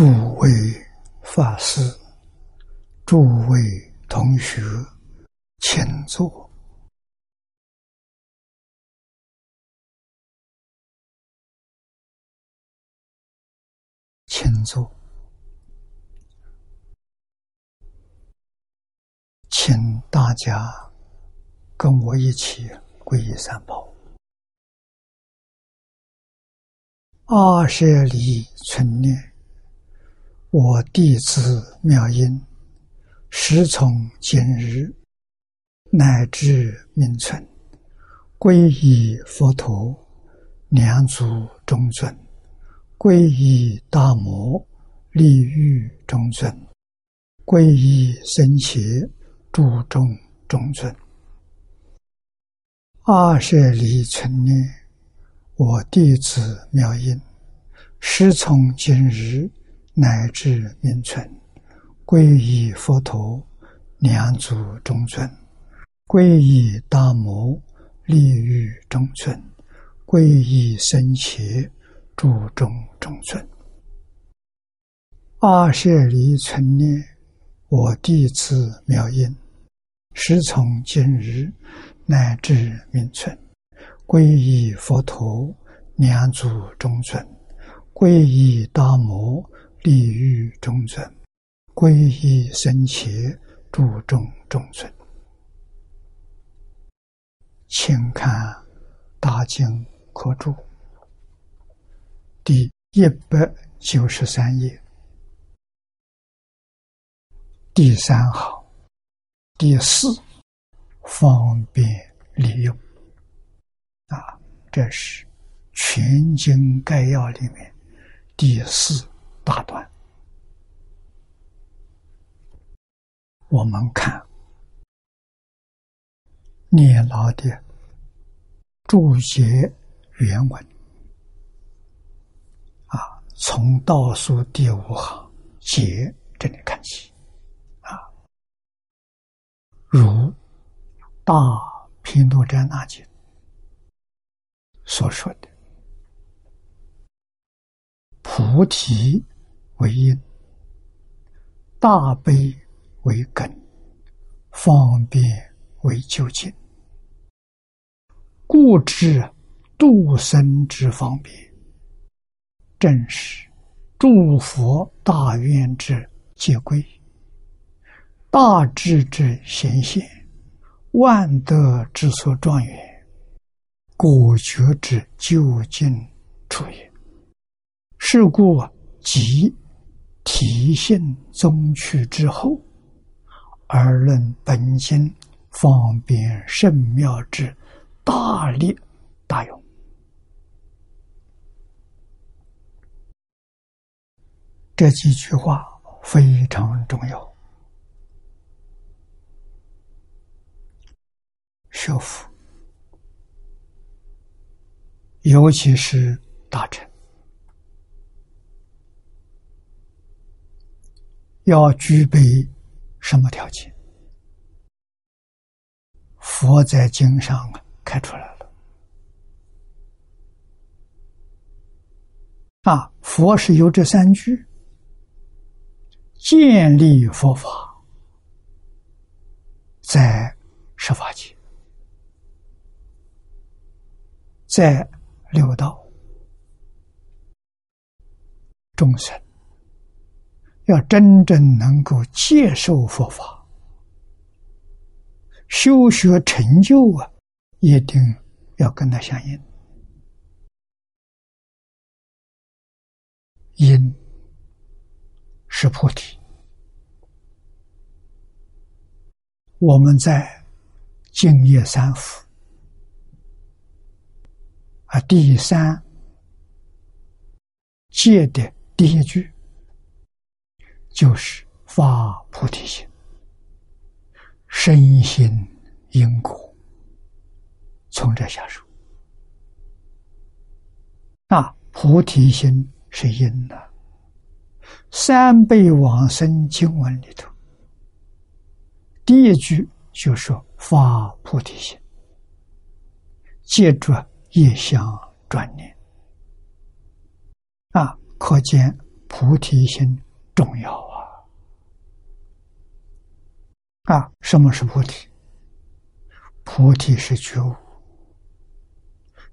诸位法师、诸位同学，请坐，请坐，请大家跟我一起皈依三宝。二舍离存念，我弟子妙音，时从今日乃至命存，皈依佛陀，两足中尊；皈依大摩，利欲中尊；皈依僧伽，注众中尊。二舍离存念。我弟子妙音，师从今日乃至命存，皈依佛陀，两足中尊；皈依大摩，利欲中尊；皈依僧伽，注众中尊。二舍离存念，我弟子妙音，时从今日乃至命存。皈依佛陀，两足中尊；皈依大摩，利欲中尊；皈依僧伽，注众中尊。请看《大经科注》第一百九十三页第三行第四方便利用。啊，这是全经概要里面第四大段。我们看念老的注解原文啊，从倒数第五行解这里看起啊，如大毗卢遮那经。所说的菩提为因，大悲为根，方便为究竟，故知度生之方便，正是诸佛大愿之结归，大智之显现，万德之所状元。果觉之究竟处也。是故即体性宗趣之后，而论本经方便圣妙之大力大用。这几句话非常重要，学佛。尤其是大臣，要具备什么条件？佛在经上开出来了。啊，佛是有这三句：建立佛法，在十法界，在。六道众生要真正能够接受佛法，修学成就啊，一定要跟他相应。因是菩提，我们在净业三福。啊，第三戒的第一句就是发菩提心，身心因果，从这下手。啊，菩提心是因的，三辈往生经文里头，第一句就说发菩提心，接着。一相转念，啊，可见菩提心重要啊！啊，什么是菩提？菩提是觉悟，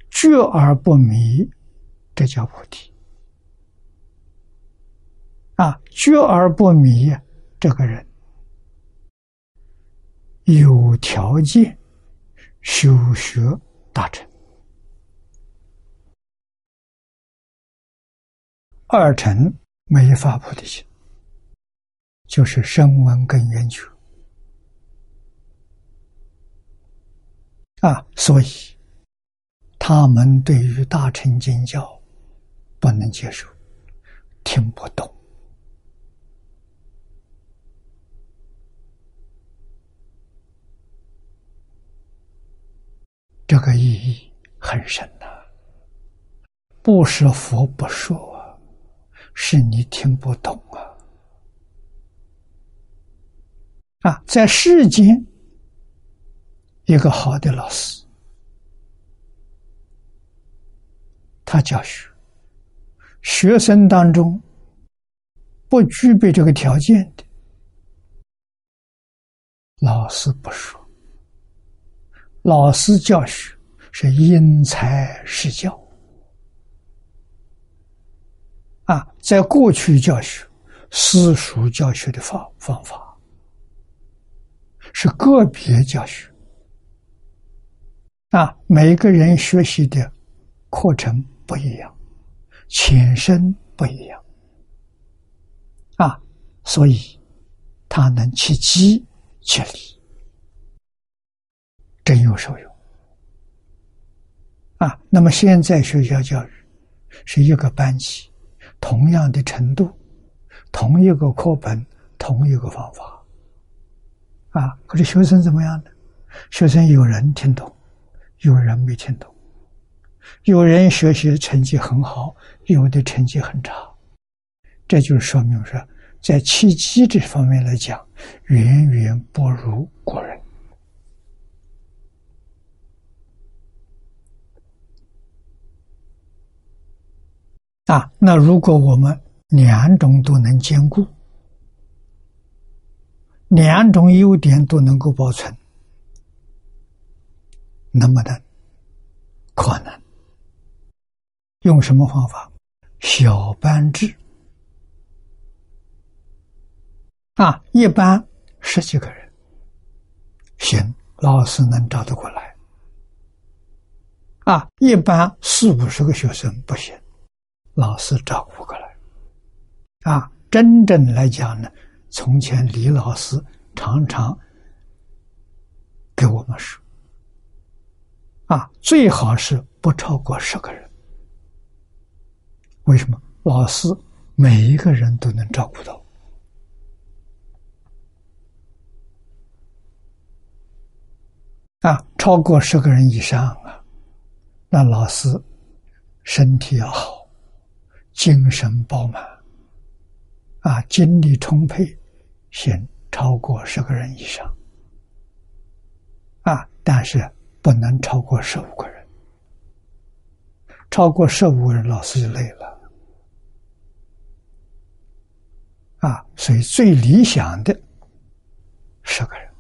觉而不迷，这叫菩提。啊，觉而不迷，这个人有条件修学大成。二乘没发菩提心，就是声闻跟缘觉啊，所以他们对于大乘经教不能接受，听不懂，这个意义很深呐。不是佛不说。是你听不懂啊！啊，在世间，一个好的老师，他教学，学生当中不具备这个条件的，老师不说，老师教学是因材施教。啊，在过去教学、私塾教学的方方法是个别教学，啊，每个人学习的课程不一样，浅深不一样，啊，所以他能切机切理，真有受用。啊，那么现在学校教育是一个班级。同样的程度，同一个课本，同一个方法，啊，可是学生怎么样呢？学生有人听懂，有人没听懂，有人学习成绩很好，有的成绩很差，这就说明说，在契机这方面来讲，远远不如古人。啊，那如果我们两种都能兼顾，两种优点都能够保存，能不能？可能。用什么方法？小班制。啊，一般十几个人，行，老师能找得过来。啊，一般四五十个学生不行。老师照顾过来，啊，真正来讲呢，从前李老师常常给我们说，啊，最好是不超过十个人。为什么？老师每一个人都能照顾到，啊，超过十个人以上啊，那老师身体要好。精神饱满，啊，精力充沛，行超过十个人以上，啊，但是不能超过十五个人，超过十五个人老师就累了，啊，所以最理想的十个人，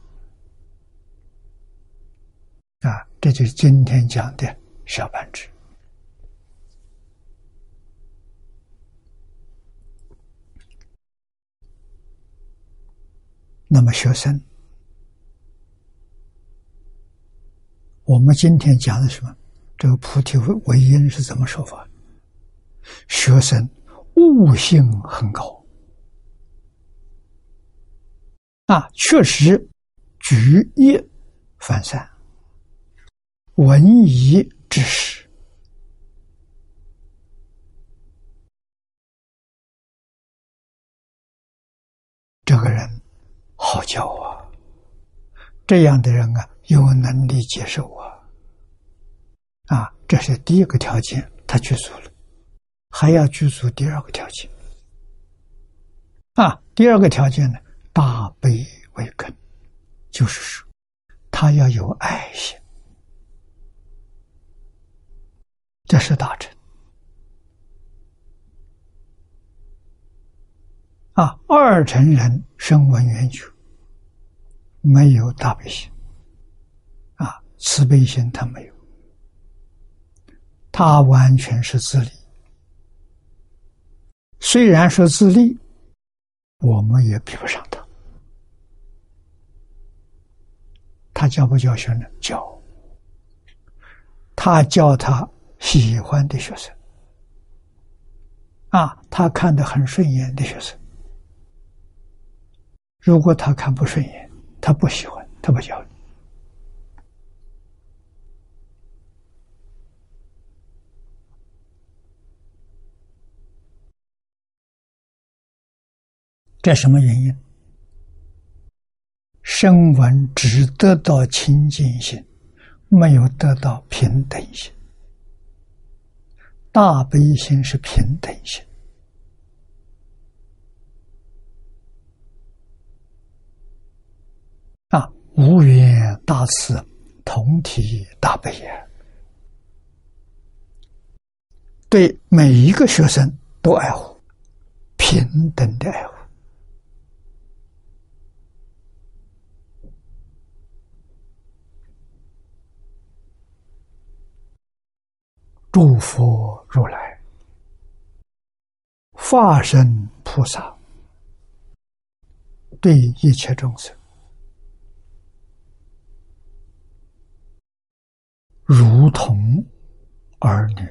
啊，这就是今天讲的小班制。那么学生，我们今天讲的什么？这个菩提为为因是怎么说法？学生悟性很高啊，确实举一反三，文艺之识，这个人。好教啊！这样的人啊，有能力接受啊！啊，这是第一个条件，他具足了，还要具足第二个条件。啊，第二个条件呢，大悲为根，就是说，他要有爱心，这是大成。啊，二成人声闻缘觉，没有大悲心，啊，慈悲心他没有，他完全是自利。虽然说自利，我们也比不上他。他教不教学呢？教。他教他喜欢的学生，啊，他看得很顺眼的学生。如果他看不顺眼，他不喜欢，他不教你。这什么原因？声闻只得到清净心，没有得到平等心。大悲心是平等心。啊，无缘大慈，同体大悲也。对每一个学生都爱护，平等的爱护。诸佛如来、化身菩萨，对一切众生，如同儿女，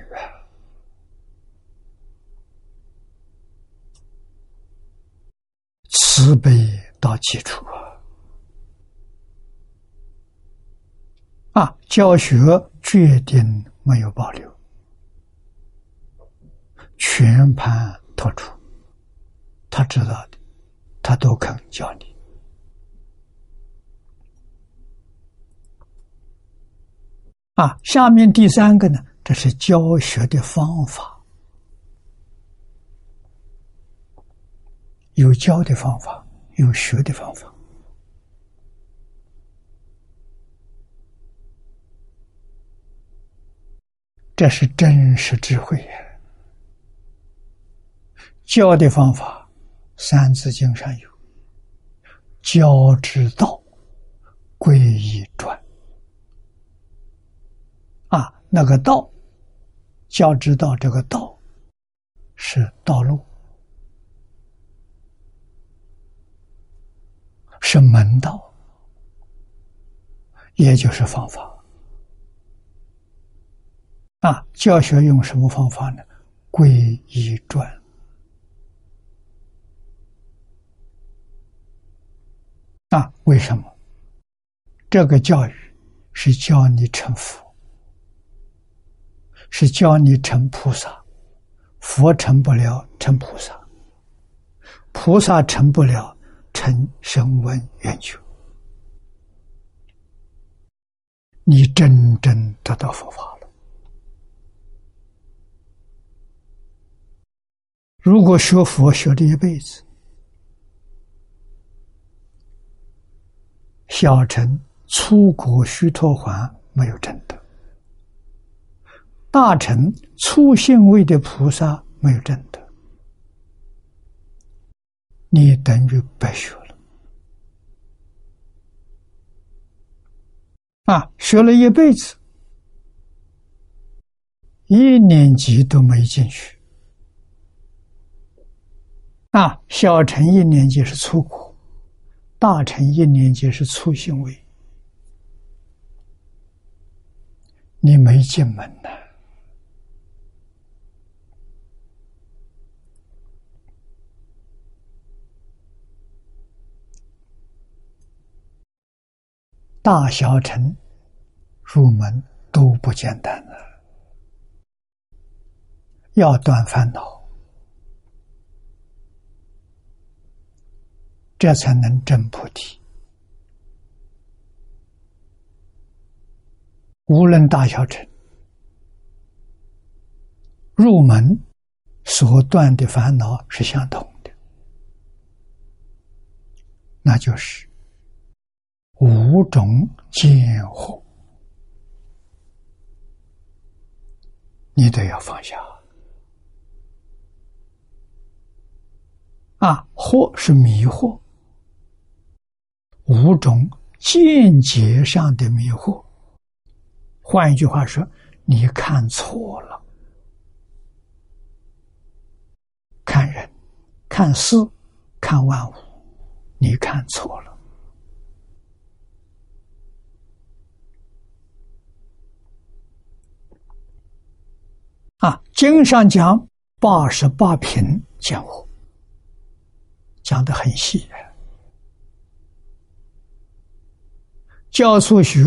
慈悲到基础啊！啊，教学决定没有保留。全盘托出，他知道的，他都肯教你。啊，下面第三个呢，这是教学的方法，有教的方法，有学的方法，这是真实智慧。教的方法，《三字经》上有“教之道，贵以专”。那个道，教之道，这个道是道路，是门道，也就是方法。啊，教学用什么方法呢？贵以专。啊，为什么？这个教育是教你成佛，是教你成菩萨。佛成不了，成菩萨；菩萨成不了，成声闻缘觉。你真正得到佛法了。如果学佛学这一辈子，小乘出国须陀洹没有真的，大乘初信位的菩萨没有真的，你等于白学了。啊，学了一辈子，一年级都没进去。啊，小乘一年级是出国。大乘一年级是初行为，你没进门呐。大小乘入门都不简单啊，要断烦恼。这才能证菩提。无论大小乘，入门所断的烦恼是相同的，那就是五种见惑，你都要放下。啊，惑是迷惑，五种见解上的迷惑。换一句话说，你看错了，看人，看事，看万物，你看错了。啊，经上讲八十八品讲惑，讲的很细。教数学，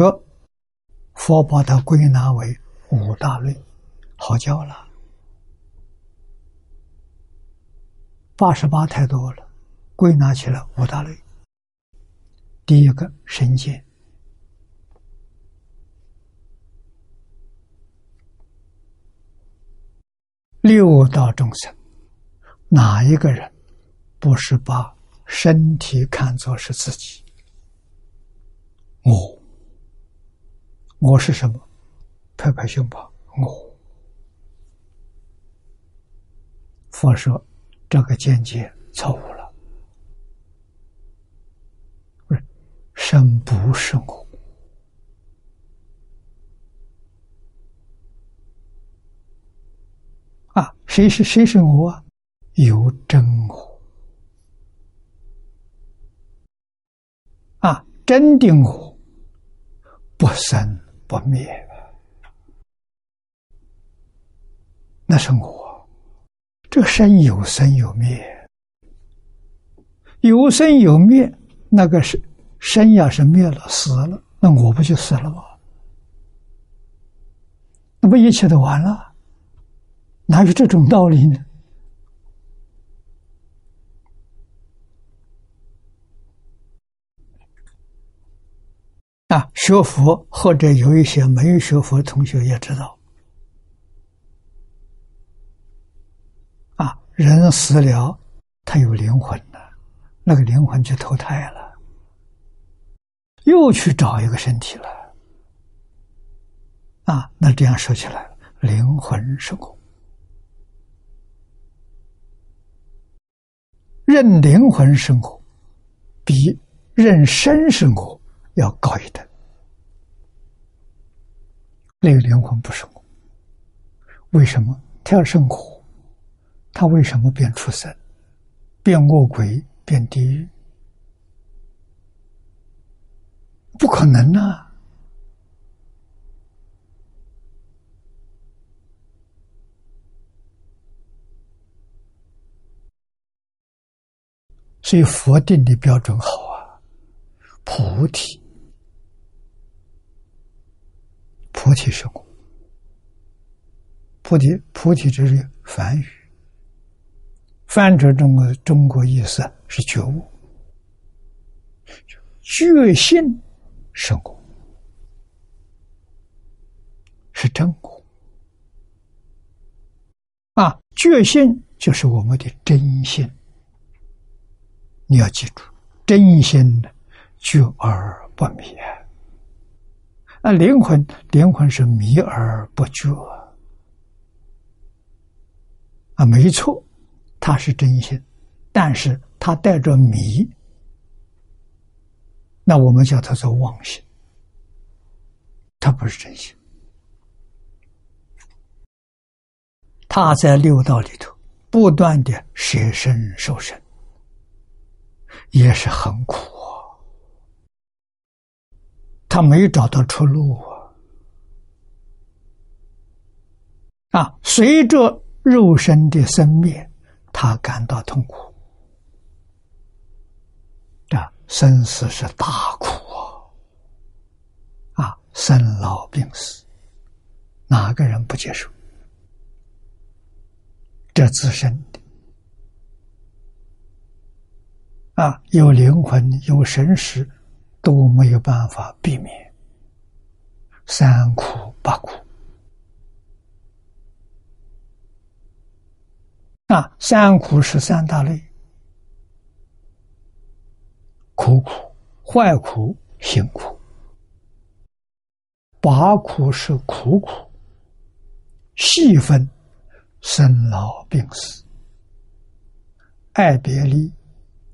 佛把它归纳为五大类，好教了。八十八太多了，归纳起来五大类。第一个神见。六道众生，哪一个人不是把身体看作是自己？我，我是什么？拍拍胸脯，我。佛说这个见解错误了，不是，身不是我。啊，谁是谁是我？有真我啊，真的我不生不灭，那是我。这生有生有灭，有生有灭，那个是生要是灭了死了，那我不就死了吗？那不一切都完了？哪有这种道理呢？啊，学佛或者有一些没有学佛的同学也知道，啊，人死了，他有灵魂的，那个灵魂就投胎了，又去找一个身体了，啊，那这样说起来，灵魂是空。认灵魂是我，比认身是我要高一等。那个灵魂不是我，为什么？他要生活，他为什么变畜生、变恶鬼、变地狱？不可能啊！所以佛定的标准好啊，菩提，菩提是果，菩提菩提这是梵语，翻成中国中国意思是觉悟，觉性是果，是真果啊，觉性就是我们的真心。你要记住，真心的觉而不迷啊！灵魂，灵魂是迷而不觉啊！没错，它是真心，但是它带着迷，那我们叫它做妄心，它不是真心。他在六道里头不断的舍身受身。也是很苦啊，他没找到出路啊！啊，随着肉身的生灭，他感到痛苦啊，生死是大苦啊！啊，生老病死，哪个人不接受？这自身的。啊，有灵魂、有神识，都没有办法避免三苦八苦。啊，三苦是三大类：苦苦、坏苦、辛苦；八苦是苦苦，细分生老病死。爱别离、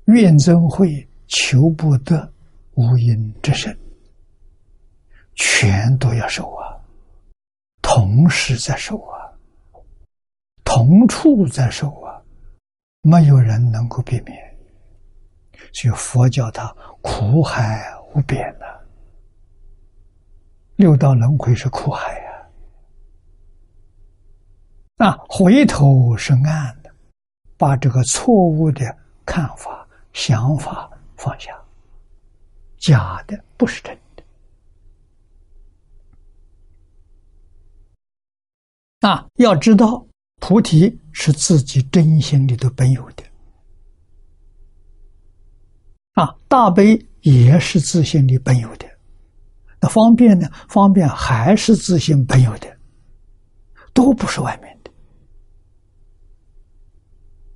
怨憎会、求不得、无因之身，全都要受啊！同时在受啊，同处在受啊，没有人能够避免。所以佛教它苦海无边呐，六道轮回是苦海呀。啊，回头是岸的，把这个错误的看法、想法放下，假的不是真的。啊，要知道菩提是自己真心里头本有的。啊，大悲也是自信里本有的。那方便呢？方便还是自信本有的，都不是外面的。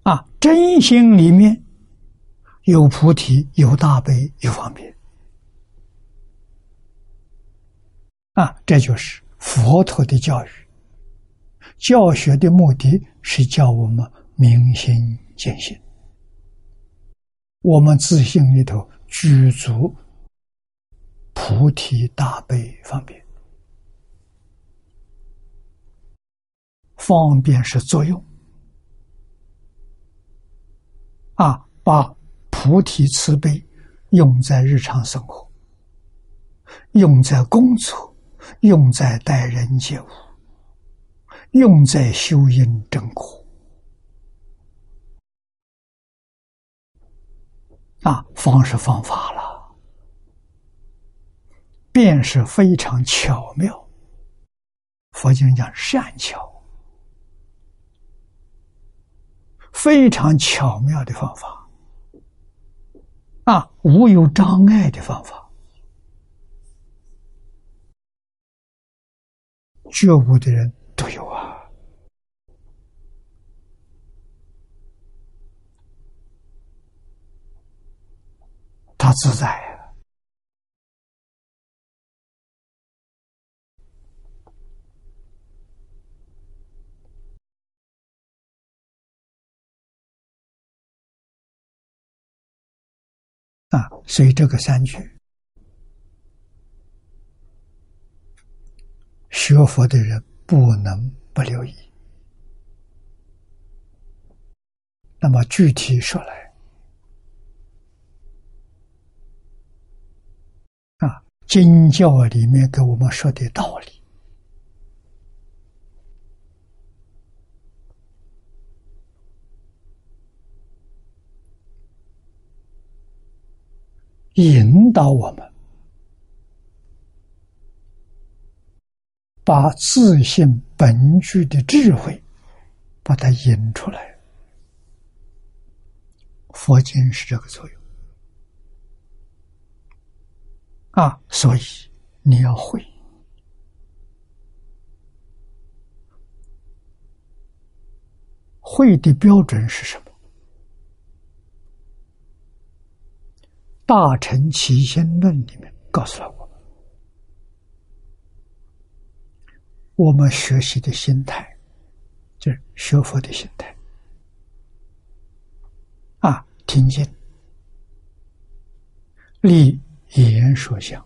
啊，真心里面有菩提，有大悲，有方便。啊，这就是佛陀的教育。教学的目的是教我们明心见性，我们自信里头具足菩提、大悲、方便。方便是作用。啊，把菩提慈悲用在日常生活，用在工作，用在待人接物，用在修因正果。啊，方式方法了，便是非常巧妙。佛经讲善巧。非常巧妙的方法，啊，无有障碍的方法，觉悟的人都有啊，他自在。啊，所以这个三句，学佛的人不能不留意。那么具体说来，啊，经教里面给我们说的道理。引导我们，把自信本具的智慧，把它引出来。佛经是这个作用啊，所以你要会，会的标准是什么？《大乘起心论》里面告诉了我们，我们学习的心态，就是学佛的心态。啊，听经，立言说相，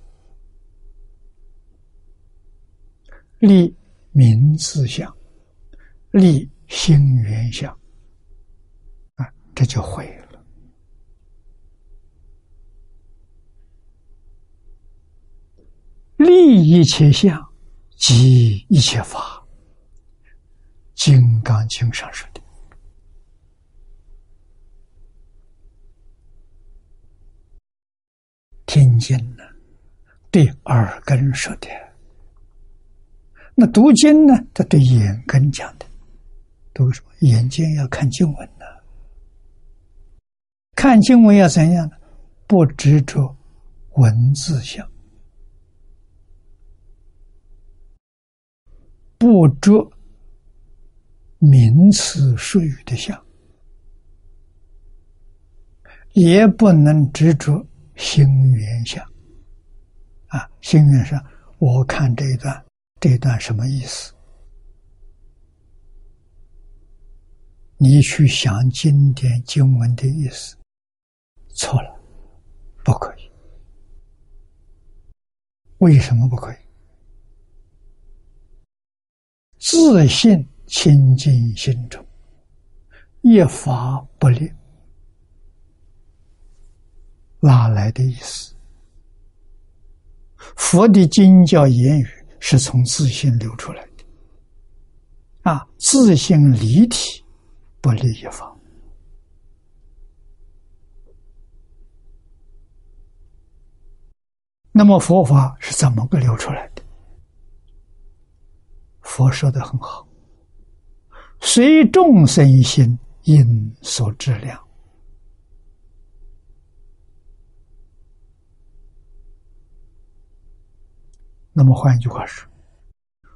立名字相，立心缘相，啊，这就会了。立一切相，即一切法。《金刚经》上说的，听经呢，对耳根说的；那读经呢，他对眼根讲的。读什么？眼睛要看经文呢？看经文要怎样呢？不执着文字相。不着名词术语的相，也不能执着心缘相。啊，心缘上，我看这一段，这一段什么意思？你去想经典经文的意思，错了，不可以。为什么不可以？自信清净心中，一法不立，哪来的意思？佛的经教言语是从自信流出来的，啊，自信离体，不立一法。那么佛法是怎么个流出来的？佛说的很好，随众生心因所质量。那么换一句话说，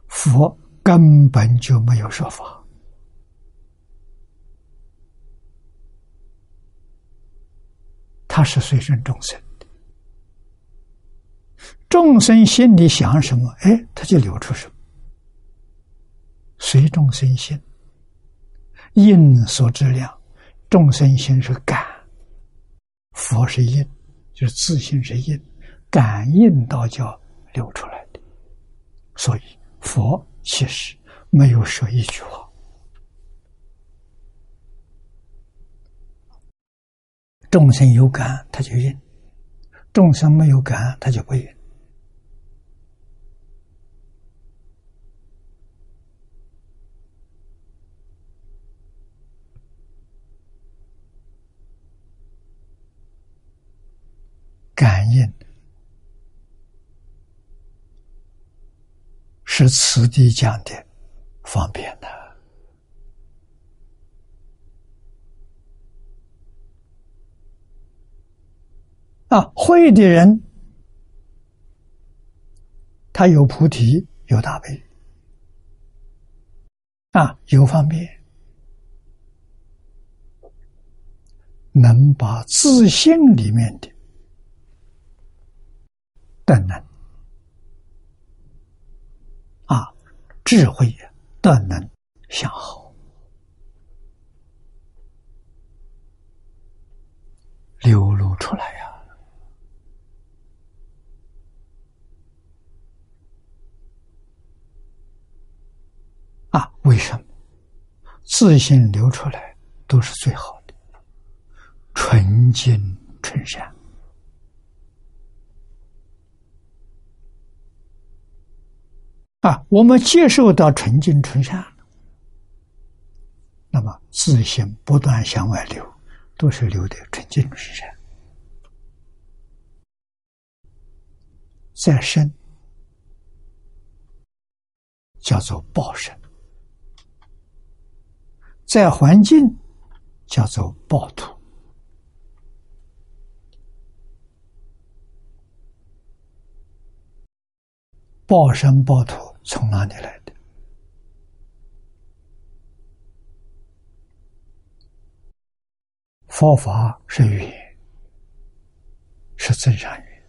佛根本就没有说法，他是随顺众生，众生心里想什么，哎，他就流出什么。随众生心，因所知量，众生心是感，佛是因，就是自信是因，感应道教流出来的，所以佛其实没有说一句话，众生有感他就应，众生没有感他就不应。感应。是此地讲的方便的啊，会的人他有菩提，有大悲。啊，有方便，能把自信里面的。的能啊，智慧的能向好，流露出来呀！啊，为什么自信流出来都是最好的，纯净纯善？啊，我们接受到纯净纯善那么自信不断向外流，都是流的纯净纯善。再生叫做报身，在环境叫做报土。报身报土从哪里来的？佛法是语言，是真善语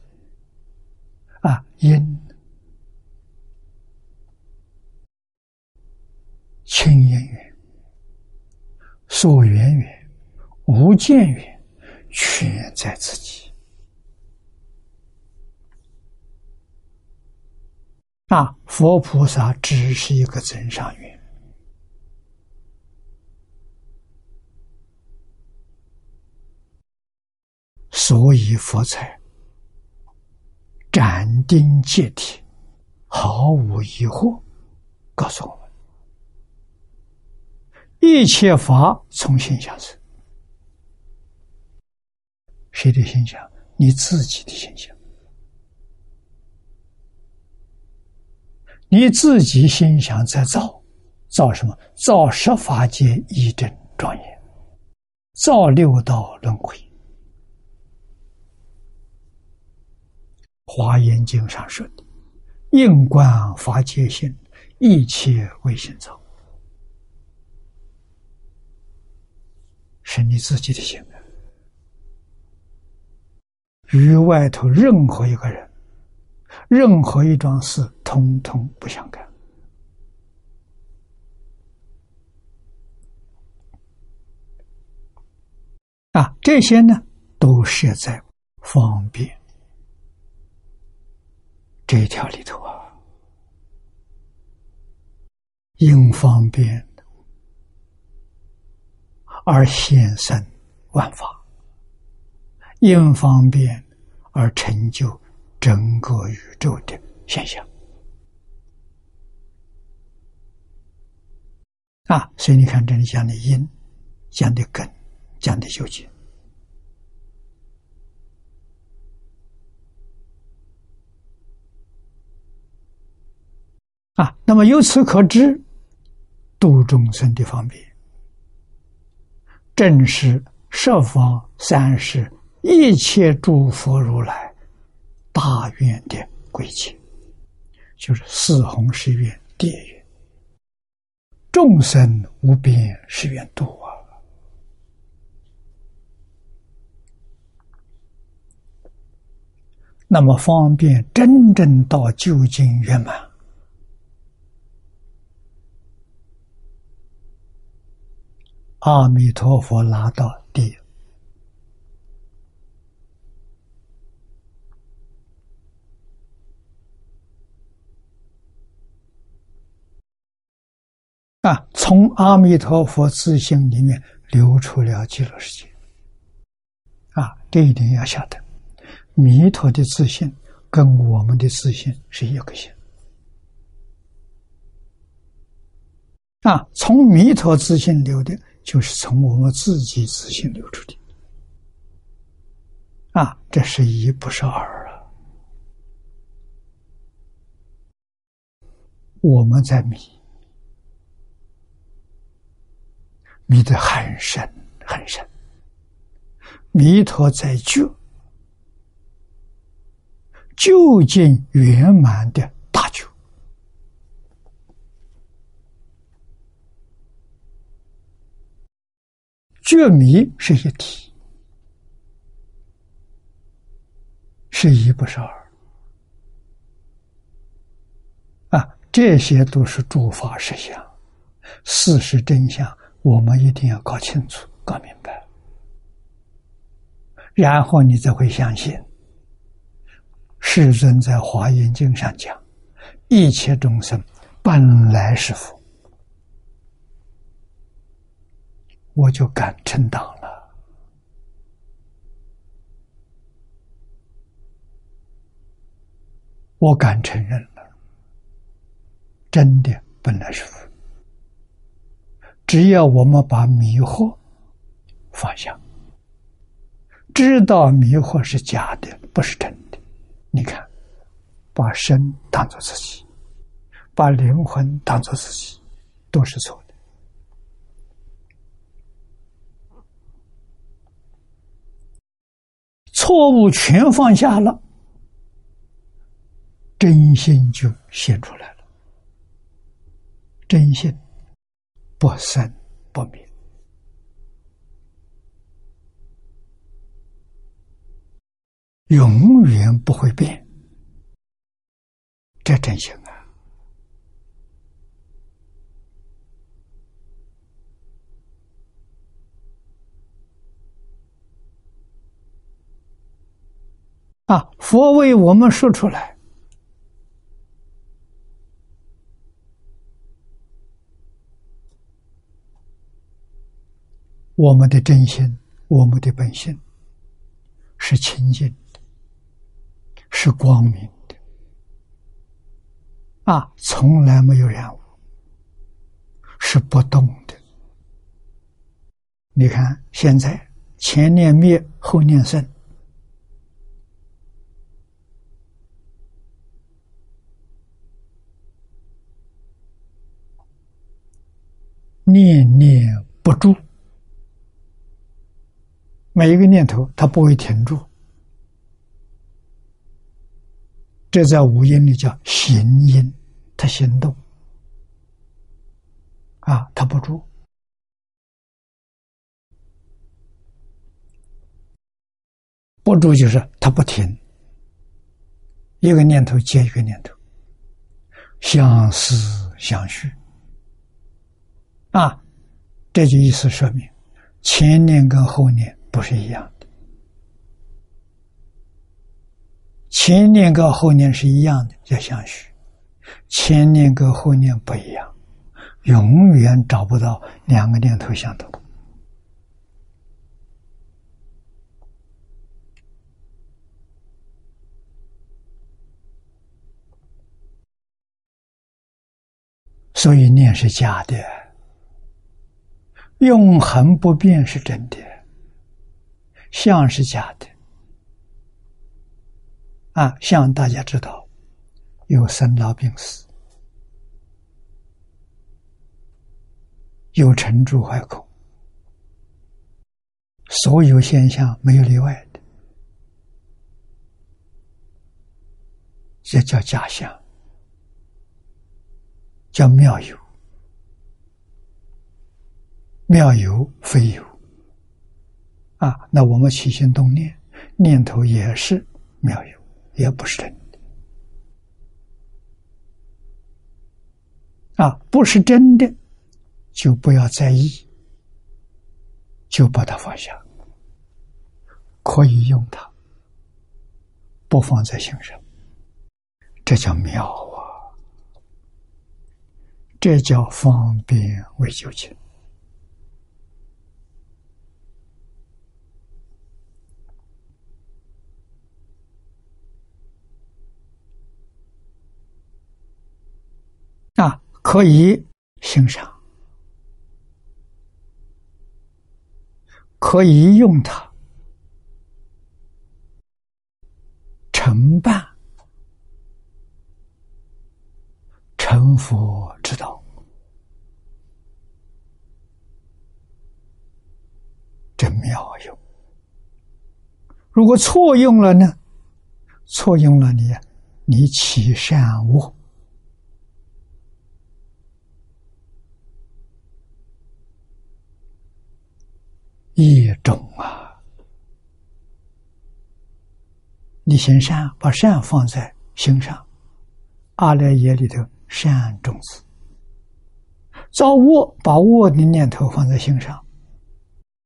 啊，因清因缘、所缘缘、无见缘，全在自己。啊，佛菩萨只是一个增上缘，所以佛才斩钉截铁、毫无疑惑告诉我们：一切法从心想生。谁的心想？你自己的心想。你自己心想在造，造什么？造十法界一真庄严，造六道轮回。华严经上说的：“应观法界性，一切为心造。”是你自己的心与外头任何一个人。任何一桩事，通通不相干。啊，这些呢都是在方便这一条里头啊。因方便而现生万法，因方便而成就整个宇宙的现象。啊，所以你看这里讲的因，讲的根，讲的究竟。啊，那么由此可知。度众生的方便，正是十方三世一切诸佛如来大愿的归结，就是四弘誓愿、地愿，众生无边誓愿度啊。那么方便真正到究竟圆满。阿弥陀佛，拿到地啊！从阿弥陀佛自性里面流出了极乐世界啊！这一点要晓得，弥陀的自信跟我们的自信是一个性啊！从弥陀自信流的。就是从我们自己自信流出的啊，这是一不是二啊。我们在迷，迷得很深很深。弥陀在救，究竟圆满的大。觉迷是一体，是一不是二啊！这些都是诸法实相、事实真相，我们一定要搞清楚、搞明白，然后你才会相信。世尊在《华严经》上讲：“一切众生本来是佛。”我就敢承当了，我敢承认了，真的本来是佛。只要我们把迷惑放下，知道迷惑是假的，不是真的。你看，把身当做自己，把灵魂当做自己，都是错的。错误全放下了，真心就现出来了。真心不生不灭，永远不会变。这真心啊！啊！佛为我们说出来，我们的真心，我们的本性是清净的，是光明的，啊，从来没有染污，是不动的。你看，现在前念灭，后念生。念念不住，每一个念头它不会停住，这在五音里叫行音，它行动。啊，它不住，不住就是它不停，一个念头接一个念头，相思相续。啊，这就意思说明，前念跟后念不是一样的。前念跟后念是一样的，叫相续；前念跟后念不一样，永远找不到两个念头相同。所以念是假的，永恒不变是真的，相是假的。啊，相大家知道，有生老病死，有成住坏空，所有现象没有例外的，这叫假象。叫妙有，妙有非有啊！那我们起心动念，念头也是妙有，也不是真的啊！不是真的，就不要在意，就把它放下，可以用它，不放在心上，这叫妙啊。这叫方便为究竟啊！可以欣赏，可以用它承办。成佛之道，真妙用。如果错用了呢？错用了你，你起善恶一种啊！你行善，把善放在心上，阿赖耶里头。善种子造恶，把恶的念头放在心上，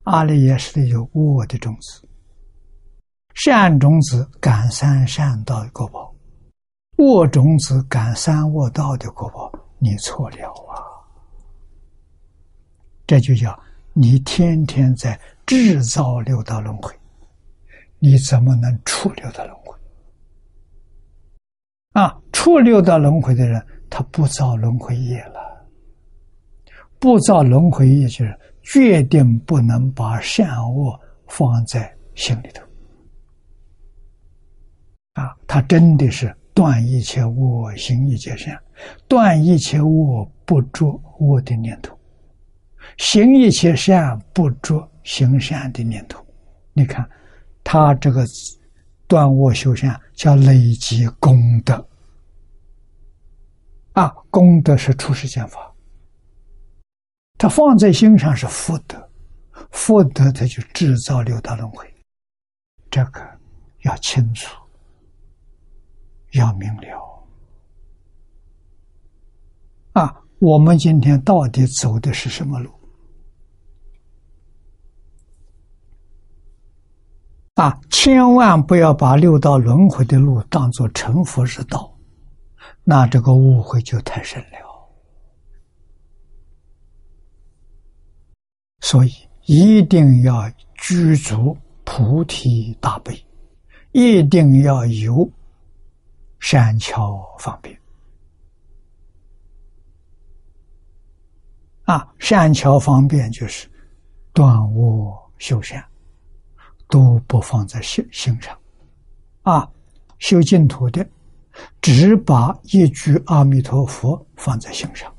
阿赖耶识里有恶的种子。善种子感三善道的果报，恶种子感三恶道的果报，你错了啊！这就叫你天天在制造六道轮回，你怎么能出六道轮回？啊，出六道轮回的人。他不造轮回业了，不造轮回业就是决定不能把善恶放在心里头啊！他真的是断一切恶，行一切善，断一切恶不着恶的念头，行一切善不着行善的念头。你看，他这个断恶修善叫累积功德。啊，功德是出世间法，他放在心上是福德，福德他就制造六道轮回，这个要清楚，要明了。啊，我们今天到底走的是什么路？啊，千万不要把六道轮回的路当做成佛之道。那这个误会就太深了，所以一定要具足菩提大悲，一定要有善巧方便。啊，善巧方便就是断恶修善，都不放在心心上。啊，修净土的。只把一句阿弥陀佛放在心上，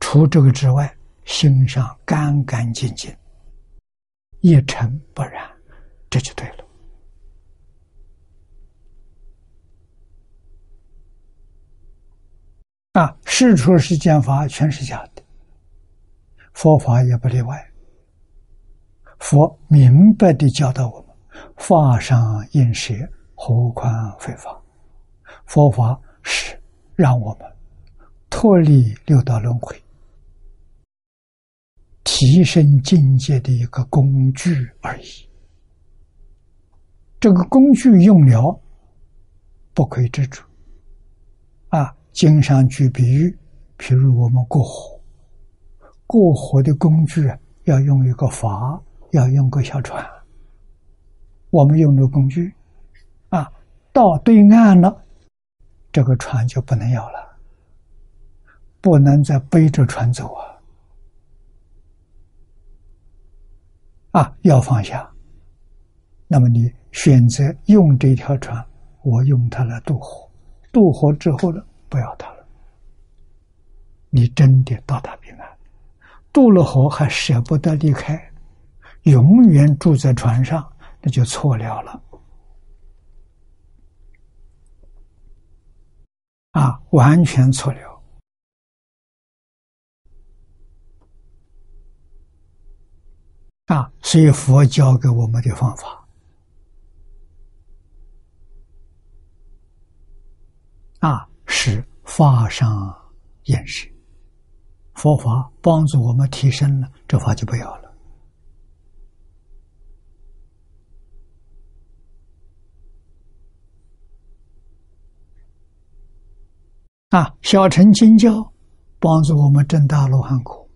除这个之外，心上干干净净，一尘不染，这就对了。啊，世出世间法全是假的，佛法也不例外。佛明白的教导我们：法上应舍，何况非法。佛法是让我们脱离六道轮回、提升境界的一个工具而已。这个工具用了，不可以执着。啊，经上举比喻，譬如我们过河，过河的工具要用一个筏，要用个小船。我们用的工具，啊，到对岸了，这个船就不能要了，不能再背着船走啊。啊，要放下。那么你选择用这条船，我用它来渡河。渡河之后呢，不要它了。你真的到达彼岸，渡了河还舍不得离开，永远住在船上，那就错了了。啊，完全错了。啊，所以佛教给我们的方法，啊，是法上验识。佛法帮助我们提升了，这法就不要了。啊，小乘经教帮助我们证大罗汉果，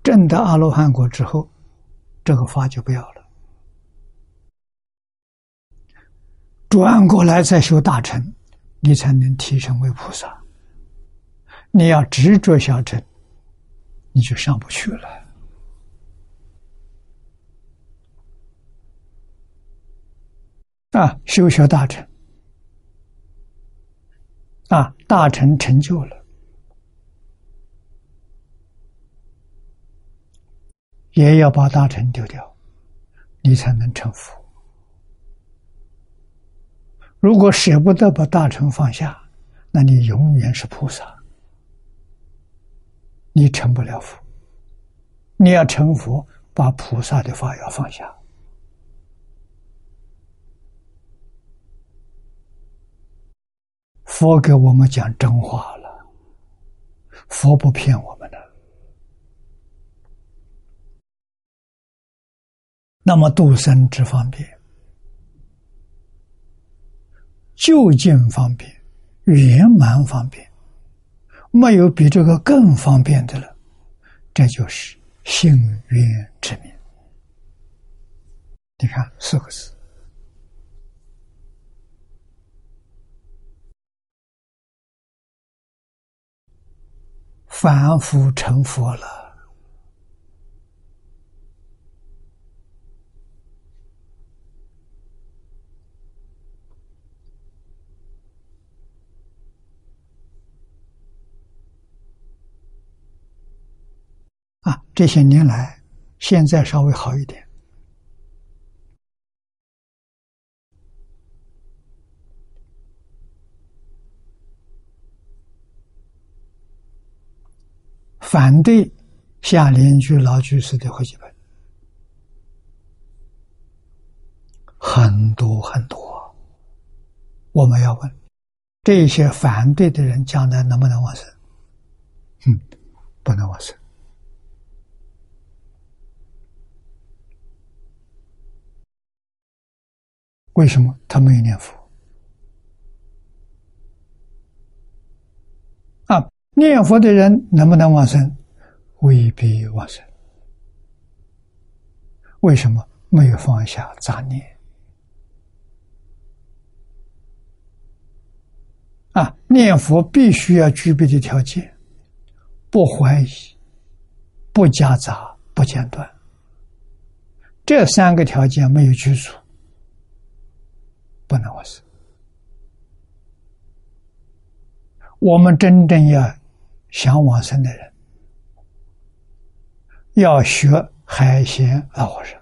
证得阿罗汉果之后。这个法就不要了，转过来再修大乘，你才能提升为菩萨。你要执着小乘，你就上不去了。啊，修学大乘，啊，大成成就了。也要把大成丢掉，你才能成佛。如果舍不得把大成放下，那你永远是菩萨，你成不了佛。你要成佛，把菩萨的法要放下。佛给我们讲真话了，佛不骗我们的。那么度生之方便，就近方便，圆满方便，没有比这个更方便的了。这就是幸运之名。你看四个字，凡夫成佛了。啊，这些年来，现在稍微好一点。反对下联居老居士的会集本很多很多，我们要问这些反对的人将来能不能往生？嗯，不能往生。为什么他没有念佛？啊，念佛的人能不能往生？未必往生。为什么没有放下杂念？啊，念佛必须要具备的条件：不怀疑、不夹杂、不间断。这三个条件没有具足。不能往生。我们真正要想往生的人，要学海贤老和尚，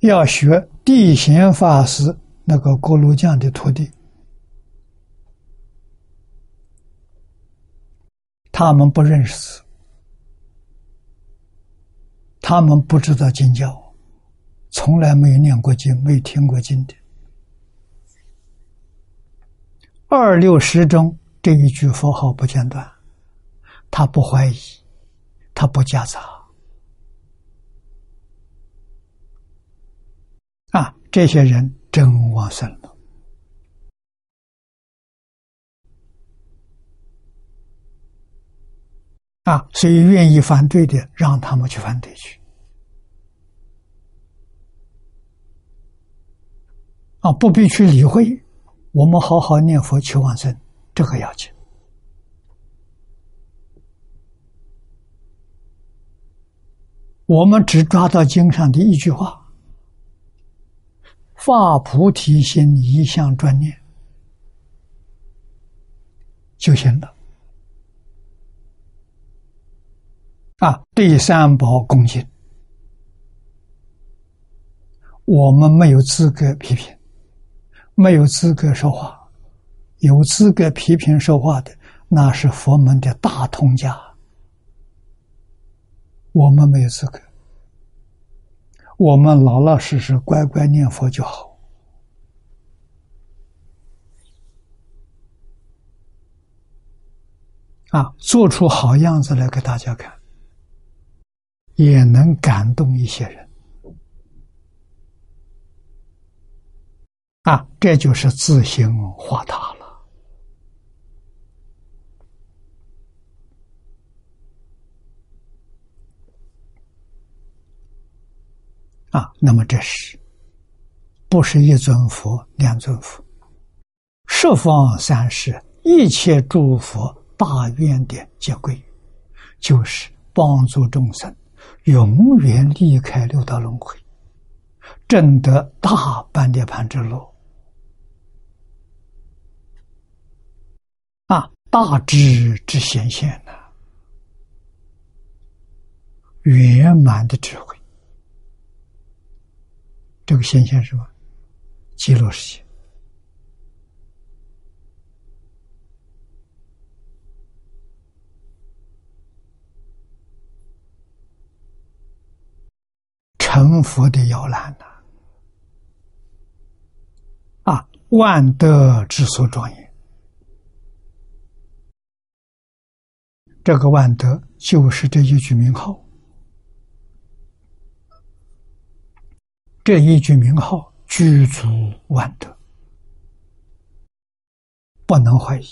要学地贤法师那个锅炉匠的徒弟，他们不认识。他们不知道经教，从来没有念过经，没有听过经的。二六十中这一句佛号不间断，他不怀疑，他不夹杂，啊，这些人真往生了，啊，所以愿意反对的，让他们去反对去。啊，不必去理会，我们好好念佛求往生，这个要紧。我们只抓到经上的一句话：“发菩提心，一向专念就行了。”啊，对三宝恭敬，我们没有资格批评。没有资格说话，有资格批评说话的，那是佛门的大通家。我们没有资格，我们老老实实乖乖念佛就好。啊，做出好样子来给大家看，也能感动一些人。啊，这就是自行化他了。啊，那么这是不是一尊佛、两尊佛？十方三世一切诸佛大愿的结归，就是帮助众生永远离开六道轮回，证得大般涅盘之路。啊，大智之显现呐，圆满的智慧，这个显现是什么？极乐世界，成佛的摇篮呐！啊，万德之所庄严。这个万德就是这一句名号，这一句名号具足万德，不能怀疑，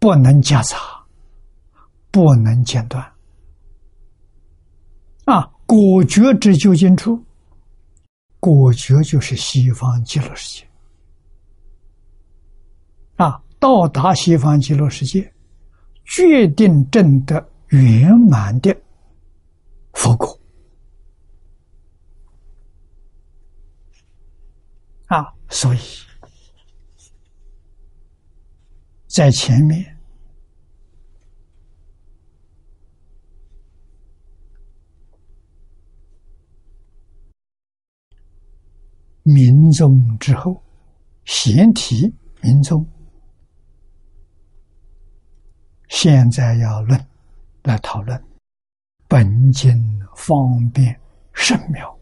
不能夹杂，不能间断。啊，果觉之究竟处，果觉就是西方极乐世界。到达西方极乐世界，决定证得圆满的佛果。啊，所以在前面，民众之后，贤体民众。现在要论来讨论本经方便甚妙，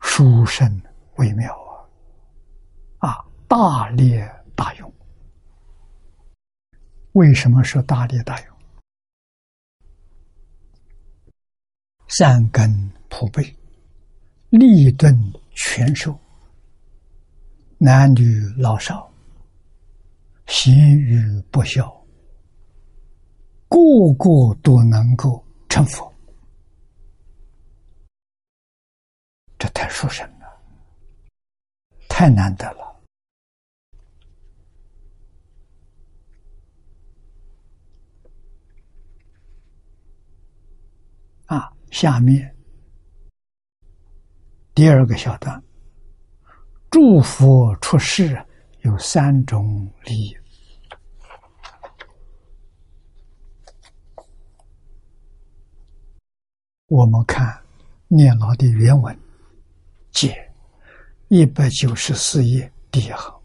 殊胜微妙啊！啊，大烈大用。为什么说大烈大用？三根普被，立顿全收，男女老少。贤与不孝，个个都能够成佛，这太殊胜了，太难得了。啊，下面第二个小段，祝福出世啊。有三种利益。我们看念老的原文，解一百九十四页第一行，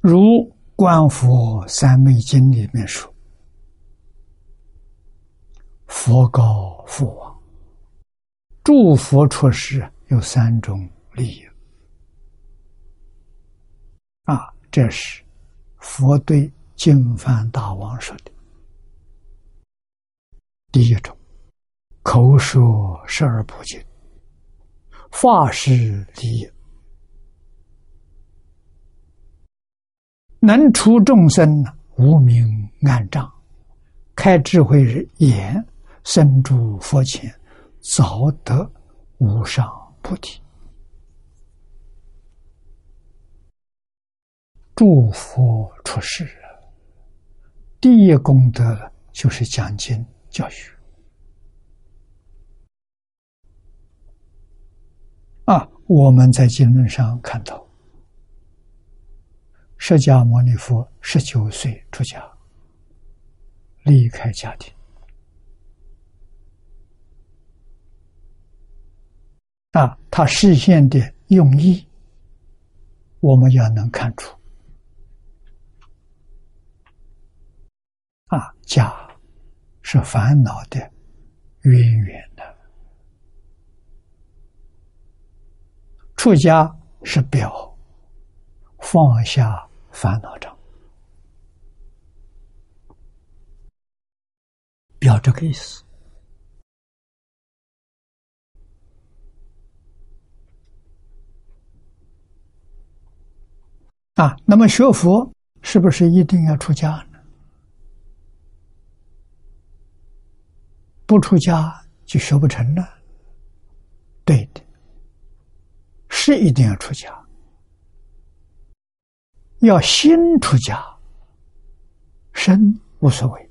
如《观佛三昧经》里面说：“佛告父王，诸佛出世有三种利益。”啊，这是佛对净饭大王说的。第一种，口说十二部经，发誓立能除众生无明暗障，开智慧眼，生诸佛前，早得无上菩提。祝福出世，第一功德就是讲经教育。啊，我们在经论上看到，释迦牟尼佛十九岁出家，离开家庭。啊，他实现的用意，我们要能看出。啊，家是烦恼的渊源的，出家是表放下烦恼障，表这个意思。啊，那么学佛是不是一定要出家呢？不出家就学不成了，对的，是一定要出家，要心出家，身无所谓。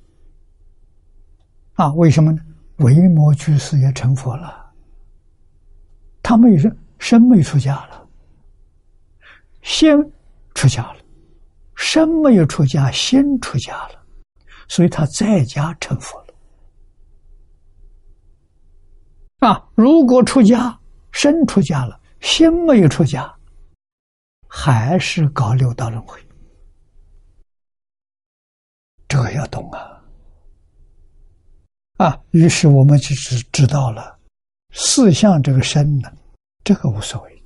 啊，为什么呢？维摩居士也成佛了，他没有身没出家了，心出家了，身没有出家，心出家了，所以他在家成佛了。啊！如果出家，身出家了，心没有出家，还是搞六道轮回。这个要懂啊！啊，于是我们就知知道了，四相这个身呢，这个无所谓。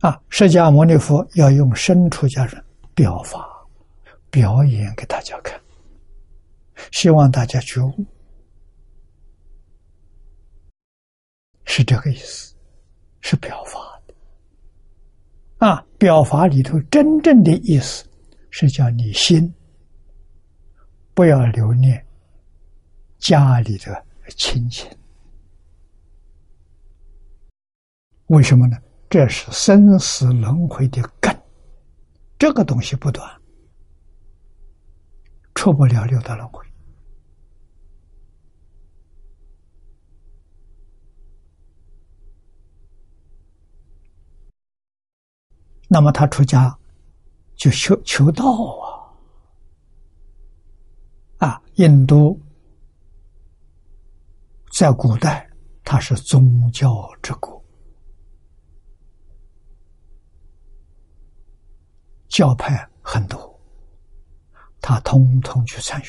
啊，释迦牟尼佛要用身出家人表法，表演给大家看。希望大家觉悟，是这个意思，是表法的。啊，表法里头真正的意思是叫你心不要留恋家里的亲情。为什么呢？这是生死轮回的根，这个东西不断，出不了六道轮回。那么他出家就求求道啊！啊，印度在古代它是宗教之国，教派很多，他通通去参与。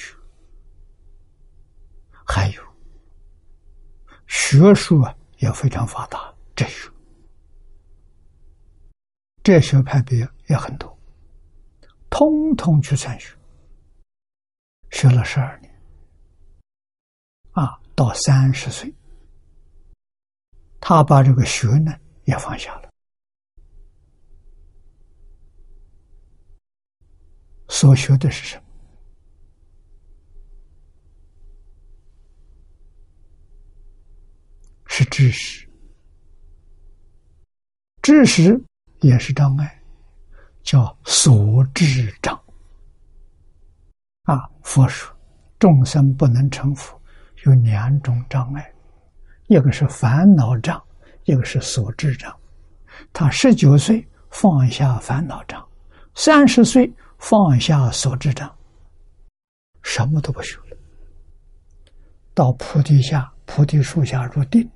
还有学术啊，也非常发达，哲学。这学派别也很多，通通去参学，学了十二年，啊，到三十岁，他把这个学呢也放下了，所学的是什么？是知识，知识。也是障碍，叫所知障。啊，佛说众生不能成佛，有两种障碍，一个是烦恼障，一个是所知障。他十九岁放下烦恼障，三十岁放下所知障，什么都不修了，到菩提下、菩提树下入定，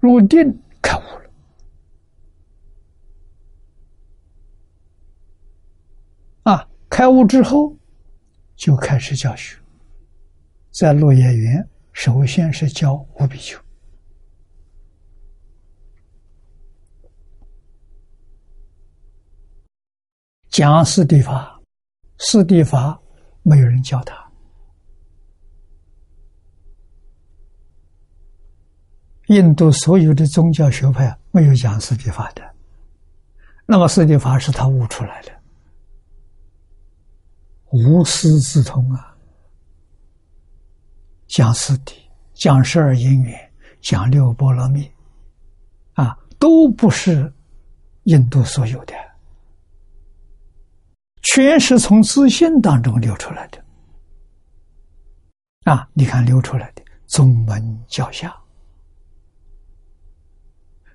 入定开悟了。开悟之后，就开始教学。在落叶园，首先是教五比丘。讲四地法，四地法没有人教他，印度所有的宗教学派没有讲四地法的，那么四地法是他悟出来的。无师自通啊。讲四谛，讲十二因缘，讲六波罗蜜，啊，都不是印度所有的，全是从自信当中流出来的。啊，你看流出来的宗门教下。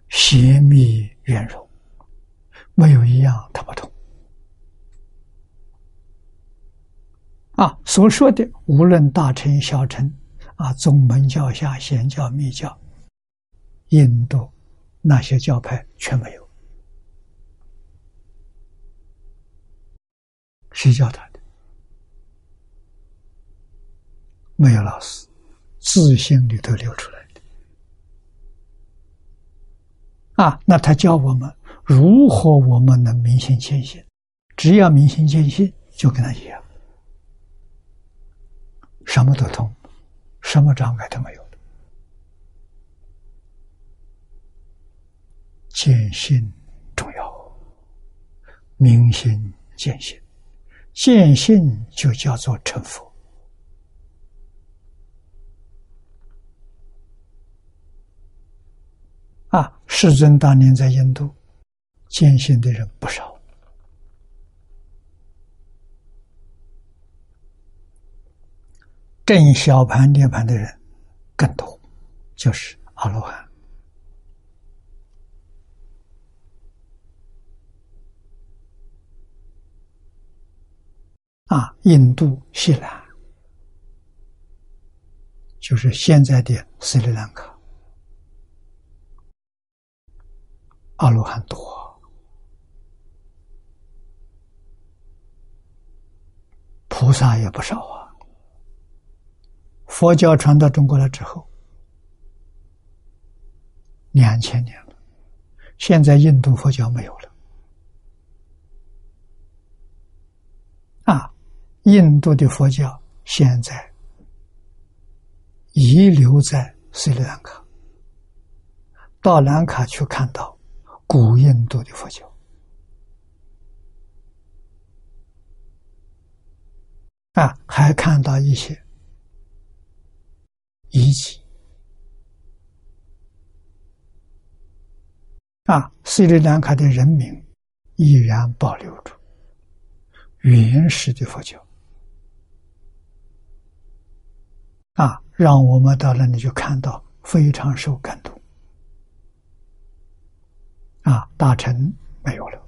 邪密圆融，没有一样它不同。啊，所说的无论大乘小乘，啊，宗门教下显教密教，印度那些教派全没有。谁教他的？没有老师，自信里头流出来的。啊，那他教我们如何我们能明心见性？只要明心见性，就跟他一样，什么都通，什么障碍都没有见性重要，明心见性，见性就叫做成佛。啊，世尊当年在印度，见性的人不少，正小盘涅盘的人更多，就是阿罗汉。啊，印度西南，就是现在的斯里兰卡。阿罗汉多，菩萨也不少啊。佛教传到中国来之后，两千年了，现在印度佛教没有了。啊，印度的佛教现在遗留在斯里兰卡，到兰卡去看到。古印度的佛教啊，还看到一些遗迹啊，斯里兰卡的人民依然保留着原始的佛教啊，让我们到那里就看到，非常受感动。啊，大臣没有了。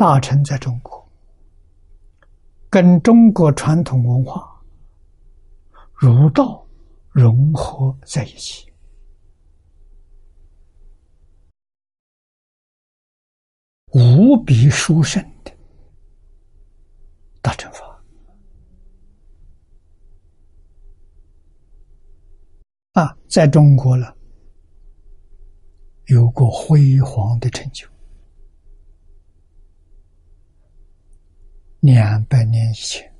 大臣在中国，跟中国传统文化、儒道融合在一起，无比殊胜的大乘法。啊，在中国了，有过辉煌的成就。两百年以前，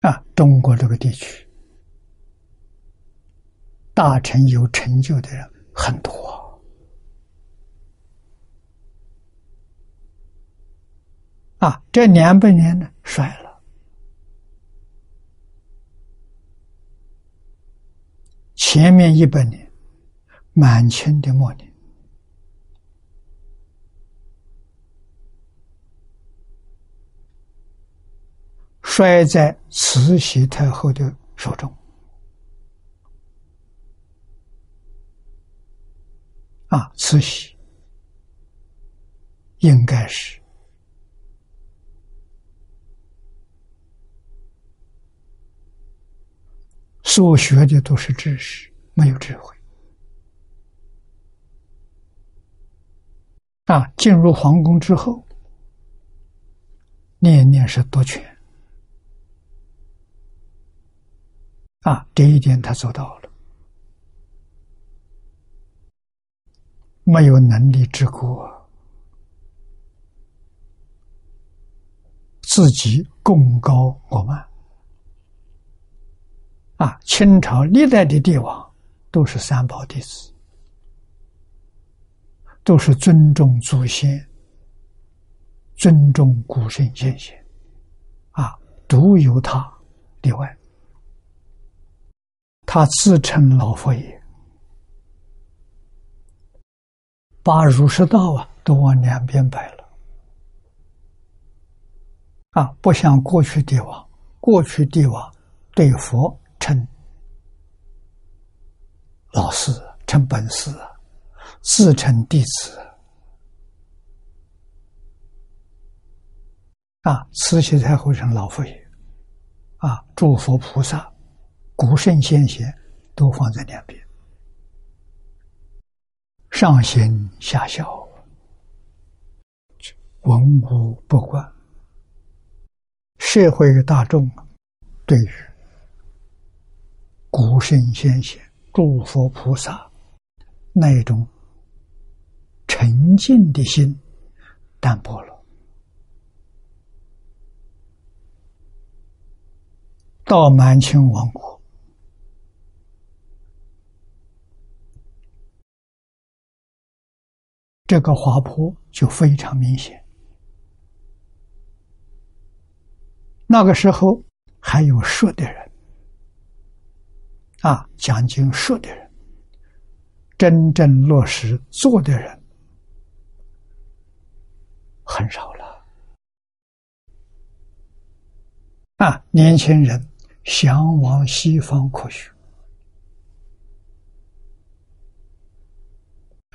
啊，中国这个地区，大臣有成就的人很多，啊，这两百年呢，衰了。前面一百年，满清的末年，摔在慈禧太后的手中。啊，慈禧应该是。所学的都是知识，没有智慧。啊，进入皇宫之后，念念是夺权，啊，这一点他做到了。没有能力之国，自己功高我慢。啊，清朝历代的帝王都是三宝弟子，都是尊重祖先、尊重古圣先贤，啊，独有他例外。他自称老佛爷，把儒释道啊都往两边摆了，啊，不像过去帝王，过去帝王对佛。称老师，称本师，自称弟子。啊，慈禧太后称老佛爷，啊，诸佛菩萨、古圣先贤都放在两边，上行下效，文武不管，社会大众对于。古圣先贤、诸佛菩萨那一种沉静的心淡薄了。到满清亡国，这个滑坡就非常明显。那个时候还有说的人。啊，讲经说的人，真正落实做的人很少了。啊，年轻人向往西方科学，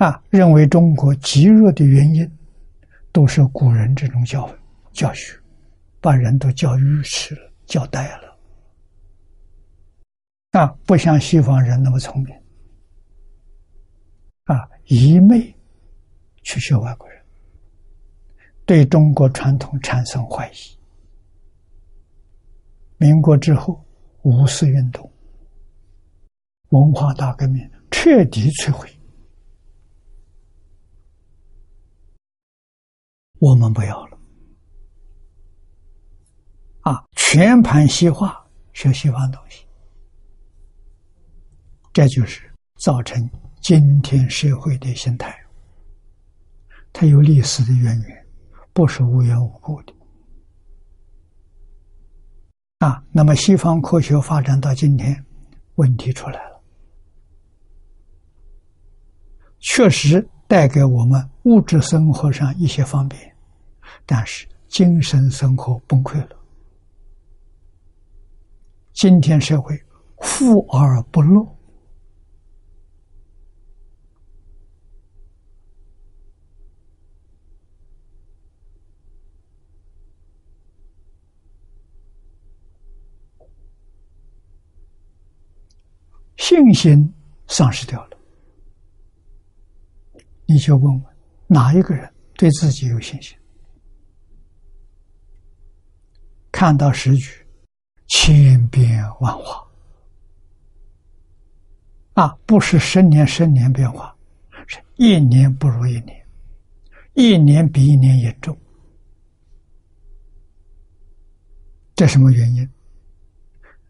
啊，认为中国极弱的原因，都是古人这种教教学，把人都教愚痴了，教呆了。啊，不像西方人那么聪明，啊，一昧去学外国人，对中国传统产生怀疑。民国之后，五四运动、文化大革命彻底摧毁，我们不要了。啊，全盘西化，学西方东西。这就是造成今天社会的心态，它有历史的渊源，不是无缘无故的。啊，那么西方科学发展到今天，问题出来了，确实带给我们物质生活上一些方便，但是精神生活崩溃了。今天社会富而不乐。信心丧失掉了，你就问问哪一个人对自己有信心？看到时局千变万化啊，不是十年十年变化，是一年不如一年，一年比一年严重。这什么原因？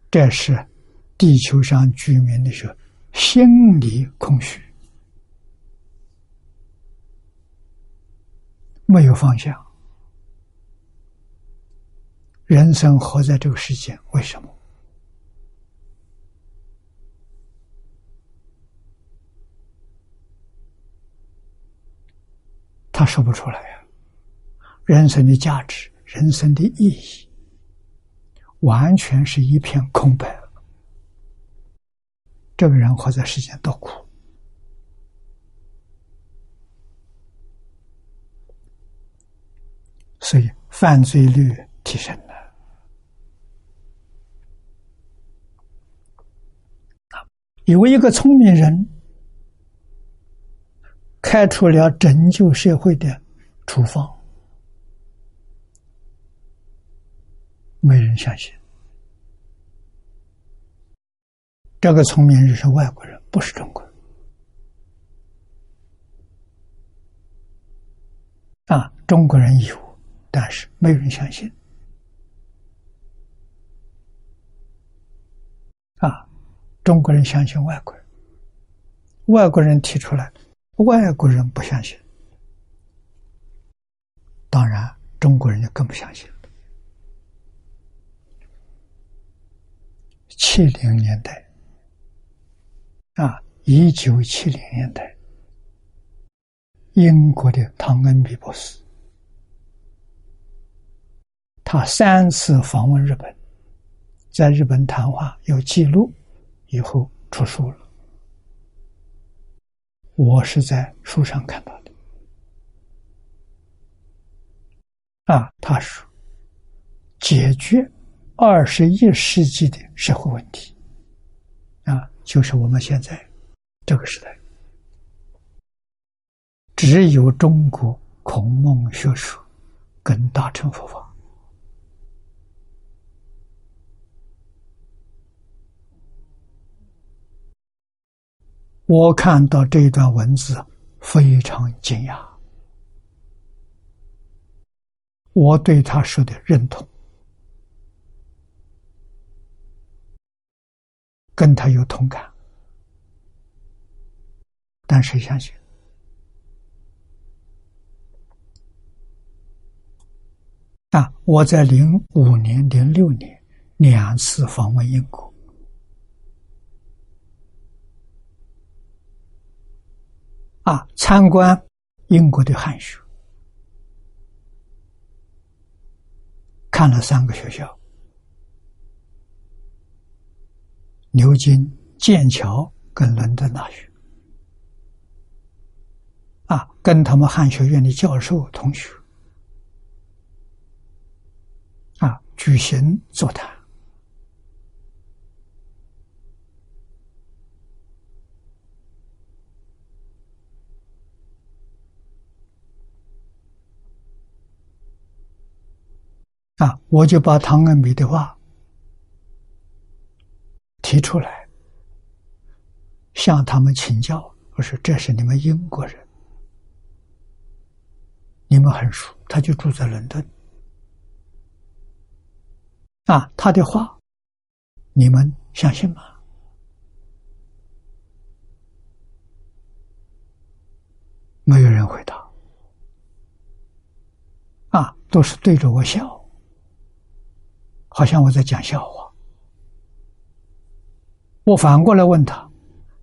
这是。地球上居民的时候，心理空虚，没有方向。人生活在这个世界，为什么？他说不出来呀。人生的价值，人生的意义，完全是一片空白。这个人活在世间多苦，所以犯罪率提升了。有一个聪明人开出了拯救社会的处方，没人相信。这个聪明人是外国人，不是中国人。啊，中国人有，但是没人相信。啊，中国人相信外国人，外国人提出来，外国人不相信。当然，中国人就更不相信了。七零年代，啊，一九七零年代，英国的汤恩比博士，他三次访问日本，在日本谈话有记录，以后出书了。我是在书上看到的。啊，他说：“解决二十一世纪的社会问题，啊，就是我们现在这个时代，只有中国孔孟学术跟大乘佛法。”我看到这一段文字，非常惊讶。我对他说的认同，跟他有同感，但谁相信？啊！我在零五年、零六年两次访问英国，啊，参观英国的汉学。看了三个学校：牛津、剑桥跟伦敦大学。啊，跟他们汉学院的教授同学啊举行座谈。啊！我就把唐恩比的话提出来，向他们请教。我说：“这是你们英国人，你们很熟。他就住在伦敦。啊，他的话，你们相信吗？”没有人回答。啊，都是对着我笑。好像我在讲笑话。我反过来问他：“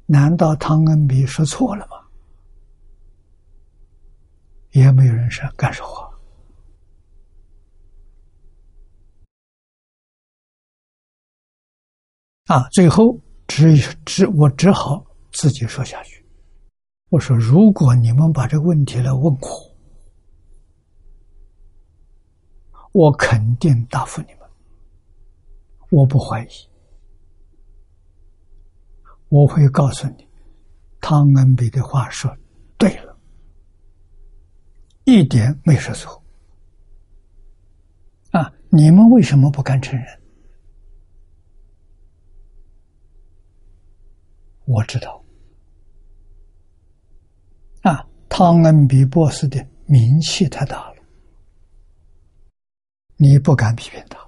难道汤恩比说错了吗？”也没有人说敢说话。啊，最后只只我只好自己说下去。我说：“如果你们把这个问题来问我，我肯定答复你们。”我不怀疑，我会告诉你，汤恩比的话说对了，一点没说错。啊，你们为什么不敢承认？我知道，啊，汤恩比博士的名气太大了，你不敢批评他。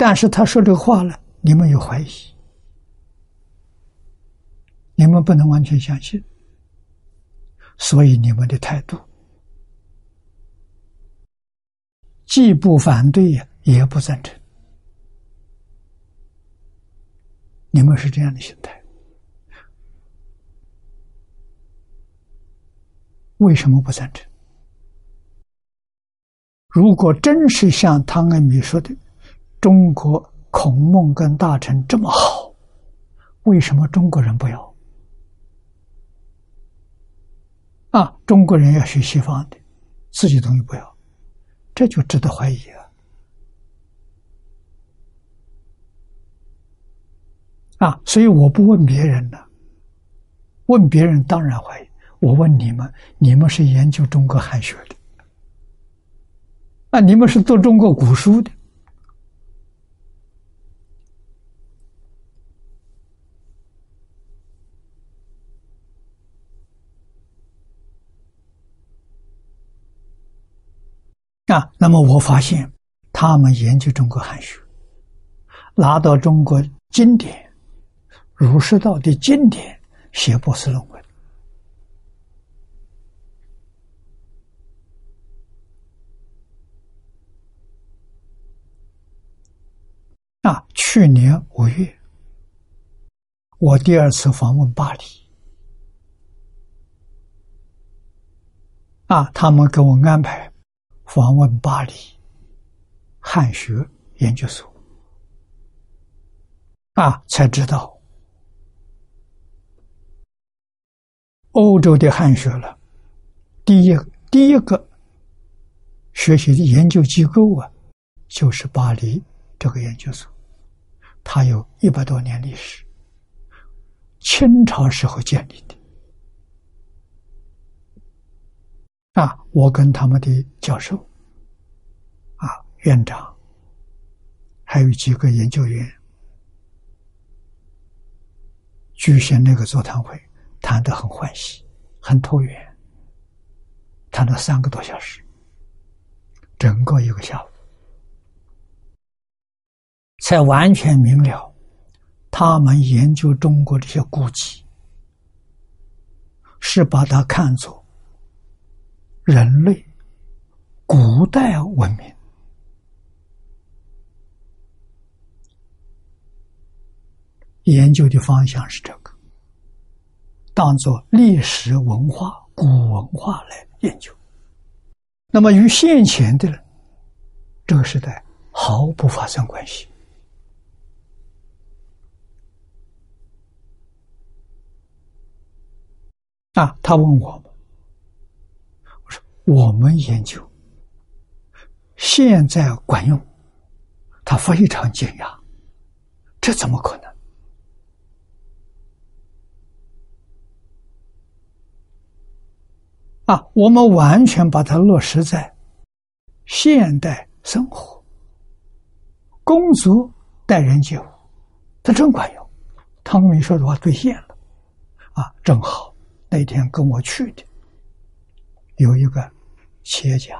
但是他说这个话了，你们有怀疑，你们不能完全相信，所以你们的态度既不反对也不赞成，你们是这样的心态，为什么不赞成？如果真是像汤恩比说的。中国孔孟跟大臣这么好，为什么中国人不要？啊，中国人要学西方的，自己东西不要，这就值得怀疑啊！啊，所以我不问别人了，问别人当然怀疑。我问你们，你们是研究中国汉学的，啊，你们是读中国古书的。那么我发现他们研究中国汉学，拿到中国经典、儒释道的经典写博士论文。啊，去年五月，我第二次访问巴黎。啊，他们给我安排访问巴黎汉学研究所。啊，才知道欧洲的汉学了，第一第一个学习的研究机构啊，就是巴黎这个研究所。它有一百多年历史，清朝时候建立的。啊，我跟他们的教授、啊院长，还有几个研究员，举行那个座谈会，谈得很欢喜，很投缘，谈了三个多小时，整个一个下午。才完全明了，他们研究中国这些古籍，是把它看作人类古代文明研究的方向是这个，当做历史文化、古文化来研究。那么与现前的这个时代毫不发生关系。啊，他问我，我们研究现在管用，他非常惊讶，这怎么可能？啊，我们完全把它落实在现代生活、工作、待人接物，它真管用。汤明说的话兑现了，啊，正好。那天跟我去的有一个企业家，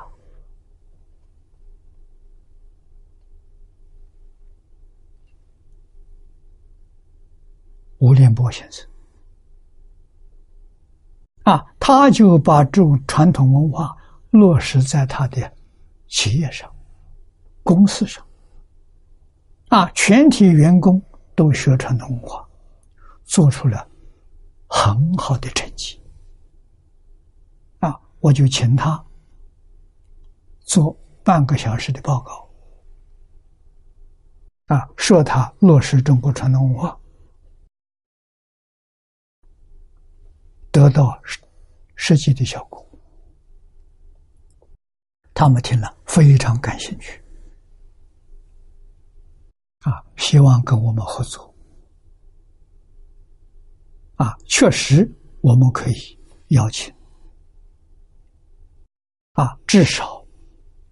吴连波先生，啊，他就把这种传统文化落实在他的企业上、公司上，啊，全体员工都学传统文化，做出了。很好的成绩啊！我就请他做半个小时的报告啊，说他落实中国传统文化，得到实际的效果。他们听了非常感兴趣啊，希望跟我们合作。啊，确实，我们可以邀请啊，至少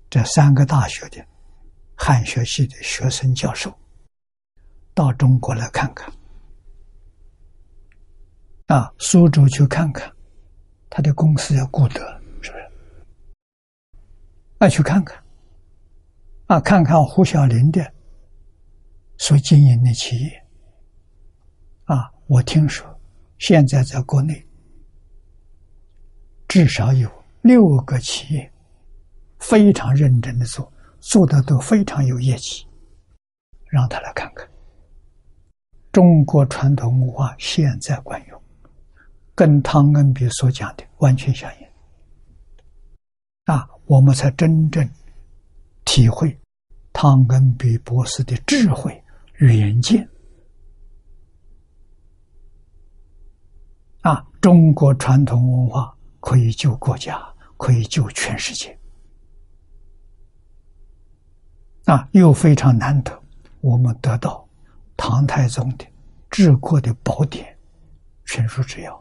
这三个大学的汉学系的学生教授到中国来看看，啊，苏州去看看，他的公司叫顾德，是不是？那，去看看，啊，看看胡小林的所经营的企业，啊，我听说。现在在国内，至少有六个企业非常认真的做，做的都非常有业绩。让他来看看，中国传统文化现在管用，跟汤恩比所讲的完全相应。啊，我们才真正体会汤恩比博士的智慧远见。啊，中国传统文化可以救国家，可以救全世界。啊，又非常难得，我们得到唐太宗的治国的宝典《全书之要》。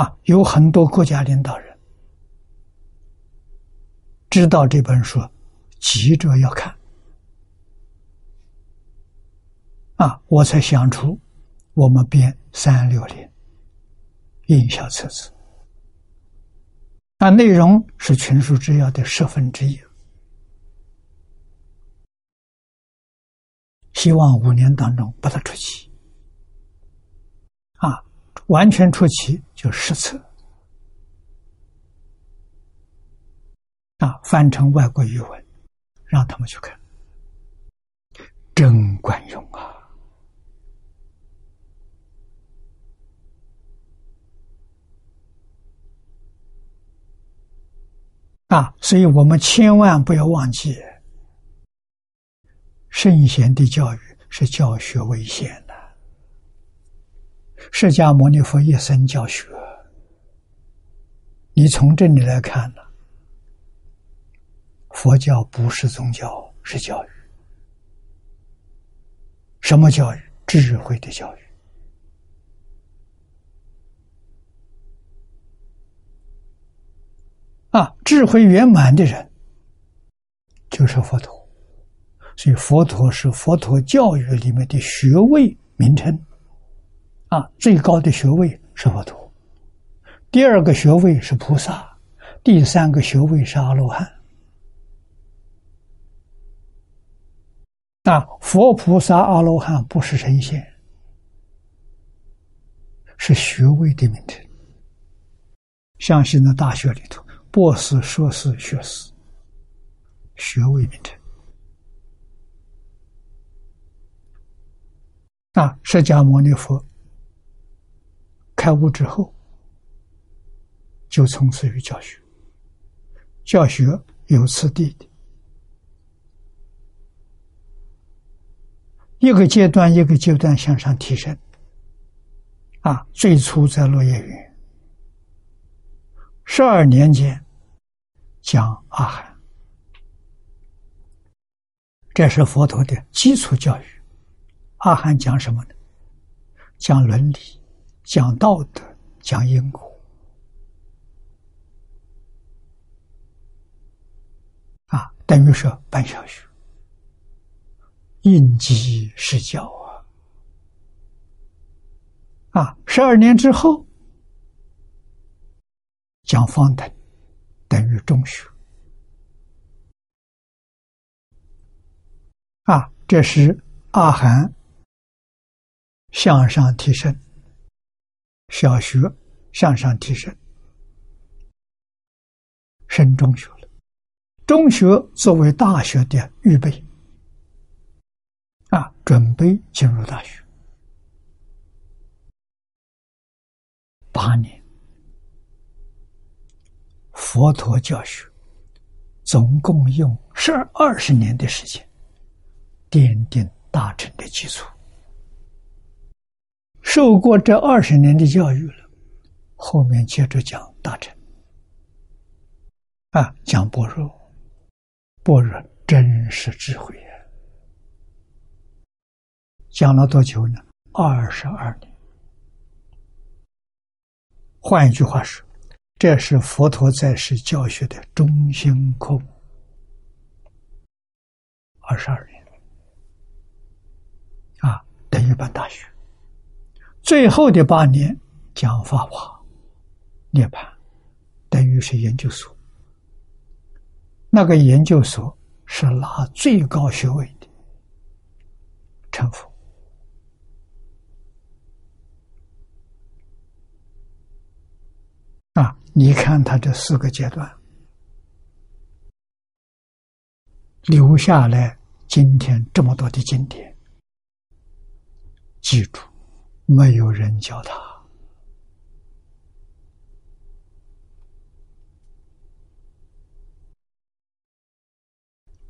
啊，有很多国家领导人知道这本书，急着要看。啊！我才想出，我们编三六零，印小册子，那内容是群书之要的十分之一。希望五年当中把它出齐，啊，完全出齐就十册，啊，翻成外国语文，让他们去看，真管用啊！啊，所以我们千万不要忘记。圣贤的教育是教学为先的，释迦牟尼佛一生教学。你从这里来看呢，佛教不是宗教，是教育。什么教育？智慧的教育。啊，智慧圆满的人就是佛陀。所以，佛陀是佛陀教育里面的学位名称，啊，最高的学位是佛陀，第二个学位是菩萨，第三个学位是阿罗汉。啊，佛菩萨阿罗汉不是神仙，是学位的名称。像现在大学里头，博士、硕士、学士，学位名称。啊，释迦牟尼佛开悟之后，就从事于教学，教学有次第的，一个阶段一个阶段向上提升。啊，最初在落叶园，十二年间讲阿含，这是佛陀的基础教育。阿含讲什么呢？讲伦理，讲道德，讲因果，啊，等于说办小学，应激施教啊，啊，十二年之后讲方等，等于中学，啊，这是阿含。向上提升，小学向上提升，升中学了。中学作为大学的预备，啊，准备进入大学。八年，佛陀教学总共用十二二十年的时间，奠定大成的基础。受过这二十年的教育了，后面接着讲大乘，啊，讲般若，般若真实智慧呀！讲了多久呢？二十二年。换一句话说，这是佛陀在世教学的中心课目，二十二年，啊，等于办大学。最后的八年讲法华、涅槃，等于是研究所。那个研究所是拿最高学位的成佛啊！你看他这四个阶段留下来，今天这么多的经典，记住。没有人教他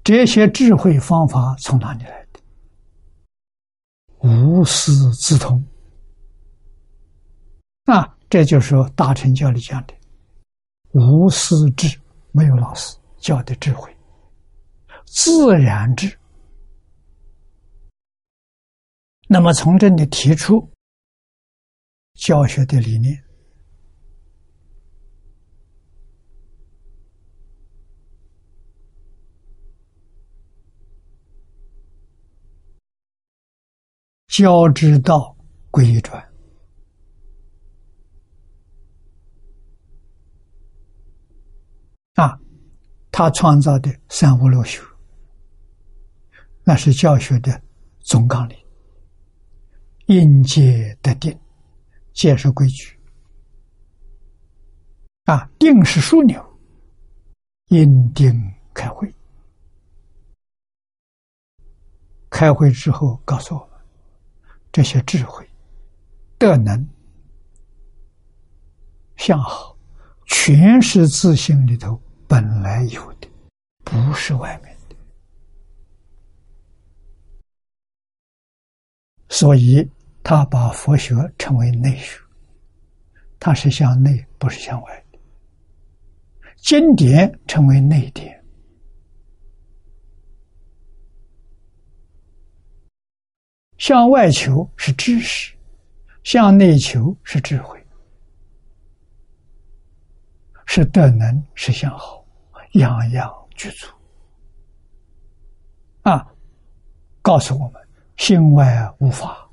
这些智慧方法从哪里来的？无师自通啊！这就是大乘教里讲的“无私智”，没有老师教的智慧，自然智。那么从这里提出。教学的理念，教之道归一传，他创造的三无漏学，那是教学的总纲领。应戒得定，戒是规矩啊，定是枢纽，应定开会。开会之后，告诉我们这些智慧、德能、相好，全是自信里头本来有的，不是外面的。所以，他把佛学称为内学，它是向内，不是向外的。经典称为内典。向外求是知识，向内求是智慧，是德能，是向好，样样具足。啊，告诉我们：心外无法，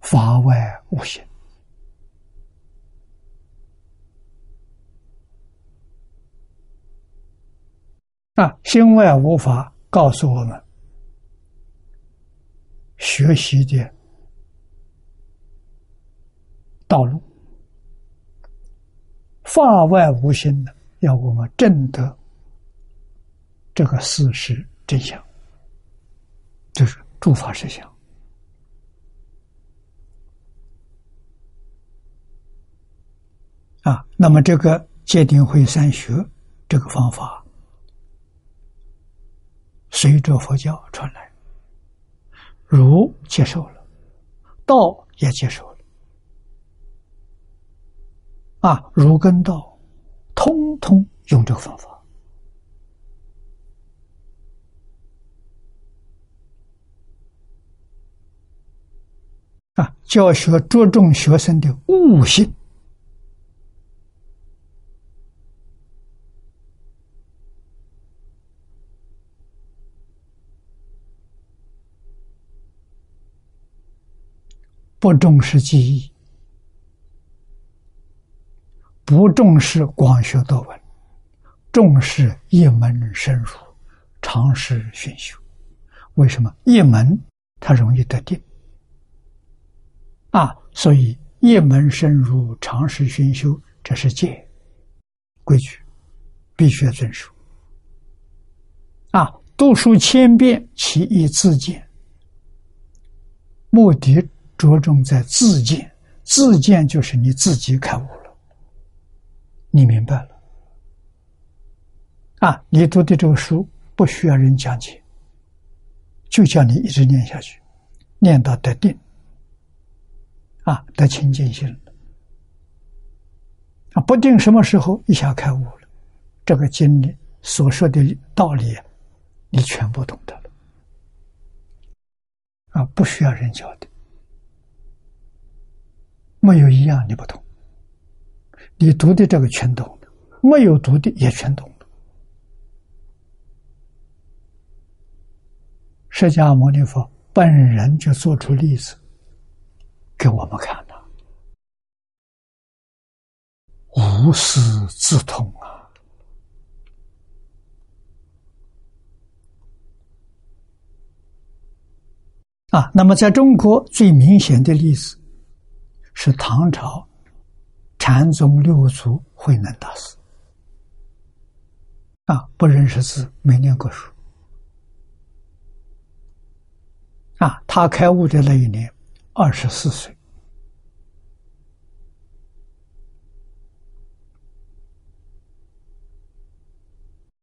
法外无心。啊，心外无法，告诉我们。学习的道路，法外无心的，要我们证得这个事实真相，就是诸法实相啊。那么，这个戒定慧三学这个方法，随着佛教传来。儒接受了，道也接受了，啊，儒跟道通用这个方法，啊，教学着重学生的悟性。不重视记忆，不重视广学多闻，重视一门深入，常识熏修。为什么一门它容易得定啊？所以一门深入，常识熏修，这是戒规矩，必须要遵守。啊，读书千遍，其义自见，目的。着重在自见，自见就是你自己开悟，你明白了啊！你读的这个书不需要人讲解，就叫你一直念下去，念到得定啊，得清净心啊！不定什么时候一下开悟了，这个经历所说的道理，你全部懂得了啊！不需要人教的。没有一样你不懂，你读的这个全懂了，没有读的也全懂了。释迦牟尼佛本人就做出例子给我们看了，无师自通啊！啊，那么在中国最明显的例子。是唐朝禅宗六祖慧能大师啊，不认识字，没念过书啊。他开悟的那一年，二十四岁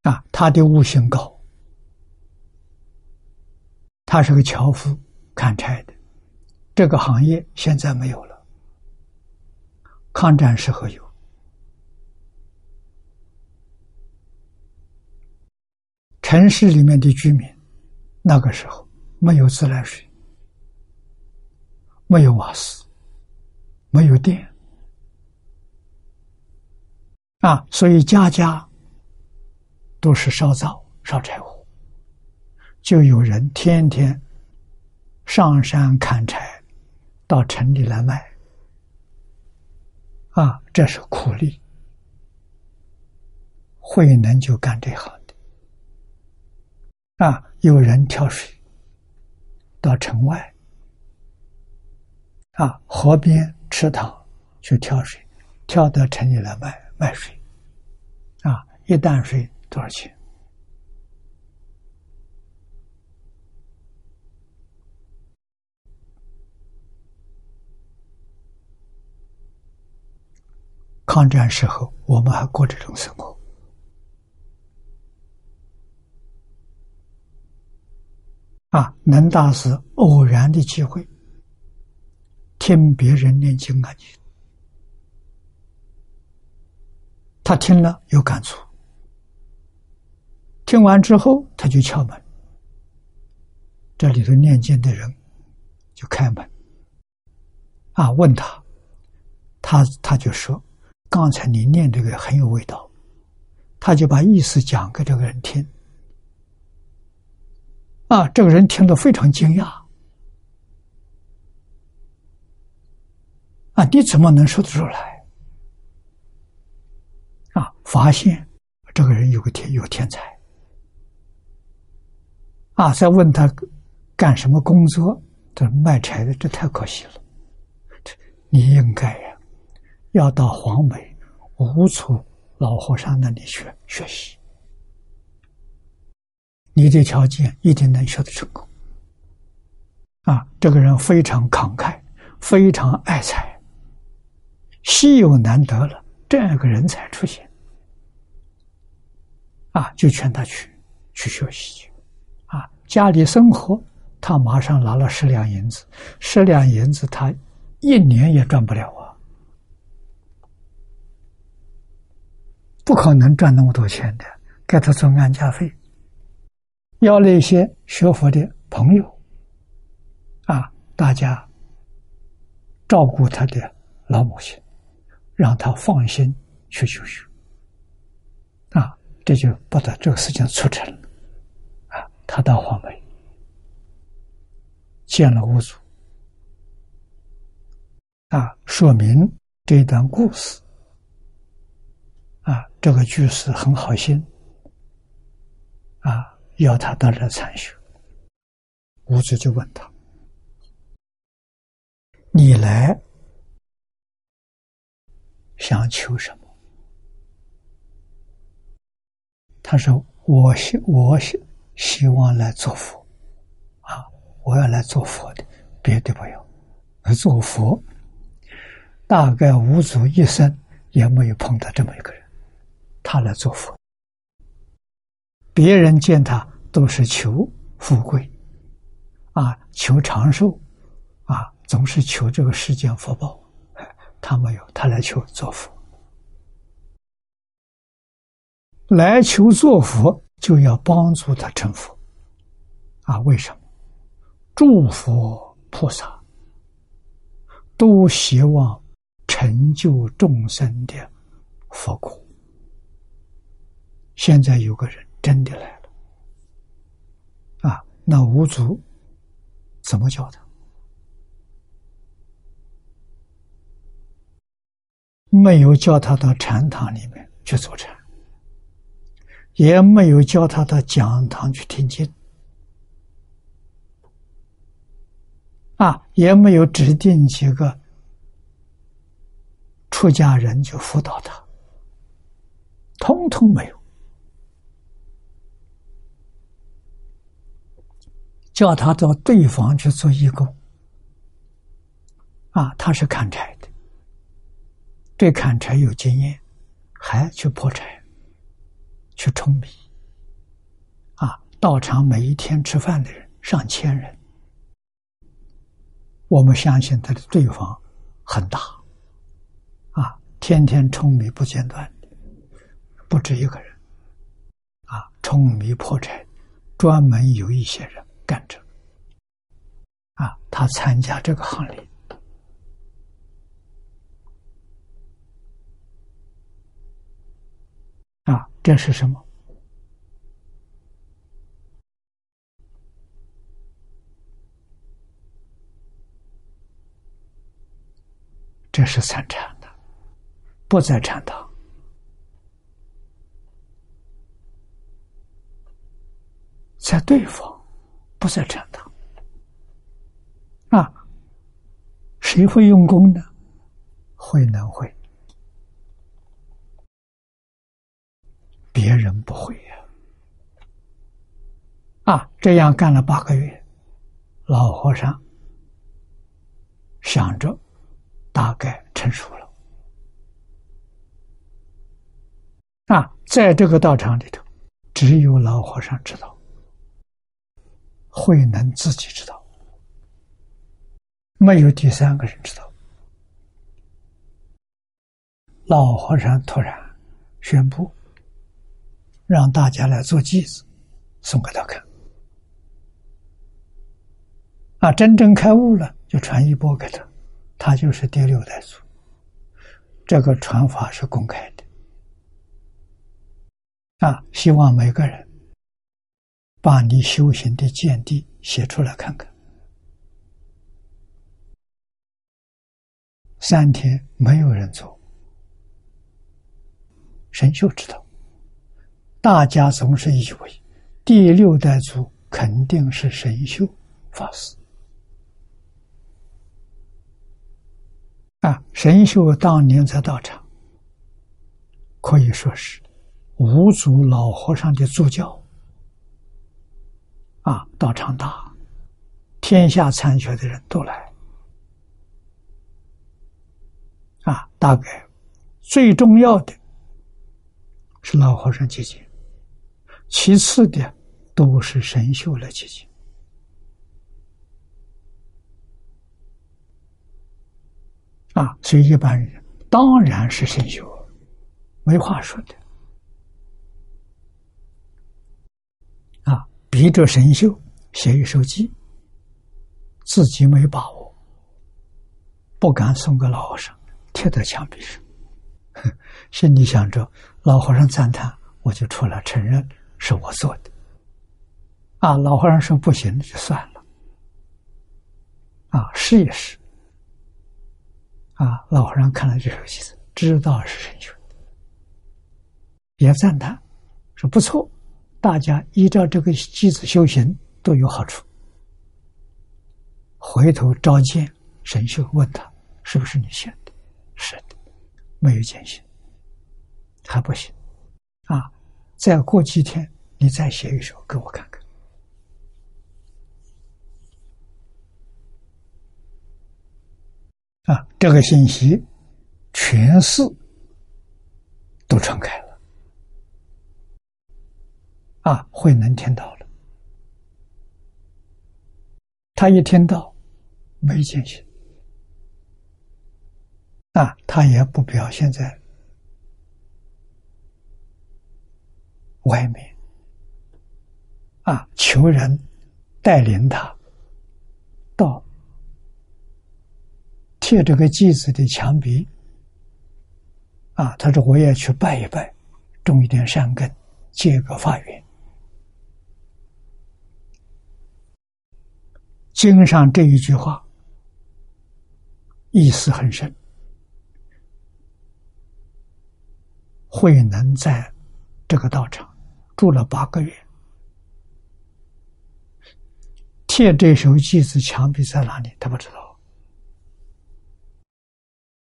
啊。他的悟性高，他是个樵夫，砍柴的，这个行业现在没有了。抗战时候有，城市里面的居民，那个时候没有自来水，没有瓦斯，没有电，啊，所以家家都是烧灶、烧柴火，就有人天天上山砍柴，到城里来卖。啊，这是苦力，慧能就干这行的。啊，有人挑水到城外，啊，河边池塘去挑水，挑到城里来卖卖水，啊，一担水多少钱？抗战时候，我们还过这种生活。啊，能大师偶然的机会，听别人念经啊，他听了有感触，听完之后他就敲门，这里头念经的人就开门，啊，问他，他他就说。刚才你念这个很有味道，他就把意思讲给这个人听。啊，这个人听得非常惊讶。啊，你怎么能说得出来？啊，发现这个人有个天有天才。啊，再问他干什么工作？他卖柴的，这太可惜了。这你应该呀。要到黄梅吴楚老和尚那里去学习，你的条件一定能学得成功。啊，这个人非常慷慨，非常爱财，稀有难得了，这样一个人才出现，啊，就劝他去去学习。啊，家里生活，他马上拿了十两银子，十两银子他一年也赚不了啊。不可能赚那么多钱的，给他做安家费，要那些学佛的朋友，啊，大家照顾他的老母亲，让他放心去修学，啊，这就把他这个事情促成，啊，他到黄梅。见了五祖，啊，说明这段故事。这个居士很好心，啊，要他到这参学。吴子就问他：“你来想求什么？”他说：“我希我希希望来做佛，啊，我要来做佛的，别的不要。做佛，大概五祖一生也没有碰到这么一个人。”他来做佛，别人见他都是求富贵，啊，求长寿，啊，总是求这个世间福报。他没有，他来求做佛，来求做佛就要帮助他成佛，啊，为什么？诸佛菩萨都希望成就众生的佛果。现在有个人真的来了，啊，那五祖怎么教他？没有叫他到禅堂里面去坐禅，也没有叫他到讲堂去听经，啊，也没有指定几个出家人去辅导他，通通没有。叫他到对方去做义工，啊，他是砍柴的，对砍柴有经验，还去破柴，去舂米，啊，道场每一天吃饭的人上千人，我们相信他的对方很大，啊，天天舂米不间断的，不止一个人，啊，舂米破柴，专门有一些人。干着，啊，他参加这个行列，啊，这是什么？这是参禅的，不在禅堂。在对方，不在禅堂。啊，谁会用功呢？慧能会，别人不会呀。啊，这样干了八个月，老和尚想着大概成熟了。啊，在这个道场里头，只有老和尚知道，慧能自己知道，没有第三个人知道。老和尚突然宣布，让大家来做偈子，送给他看。啊，真正开悟了，就传一波给他，他就是第六代祖。这个传法是公开的，啊，希望每个人把你修行的见地写出来看看。三天没有人做。神秀知道，大家总是以为第六代祖肯定是神秀法师啊。神秀当年在道场，可以说是五祖老和尚的助教啊。道场大，天下参学的人都来啊。大概最重要的。是老和尚姐姐，其次的都是神秀来姐姐，啊，所以一般人当然是神秀，没话说的，啊，逼着神秀写一首偈，自己没把握，不敢送给老和尚，贴在墙壁上。心里想着，老和尚赞叹，我就出来承认是我做的。啊，老和尚说不行，就算了。啊，试一试。啊，老和尚看了这首偈子，知道是神秀的，也赞叹，说不错，大家依照这个机子修行都有好处。回头召见神秀，问他是不是你写的？是的。没有见性，还不行，啊！再过几天，你再写一首给我看看。啊，这个信息全市都传开了，啊，慧能听到了，他一听到，没见性。啊，他也不表现在外面，啊，求人带领他到贴这个祭子的墙壁，啊，他说我也去拜一拜，种一点善根，结个法缘。经上这一句话意思很深。慧能在这个道场住了八个月，贴这首偈子墙壁在哪里？他不知道。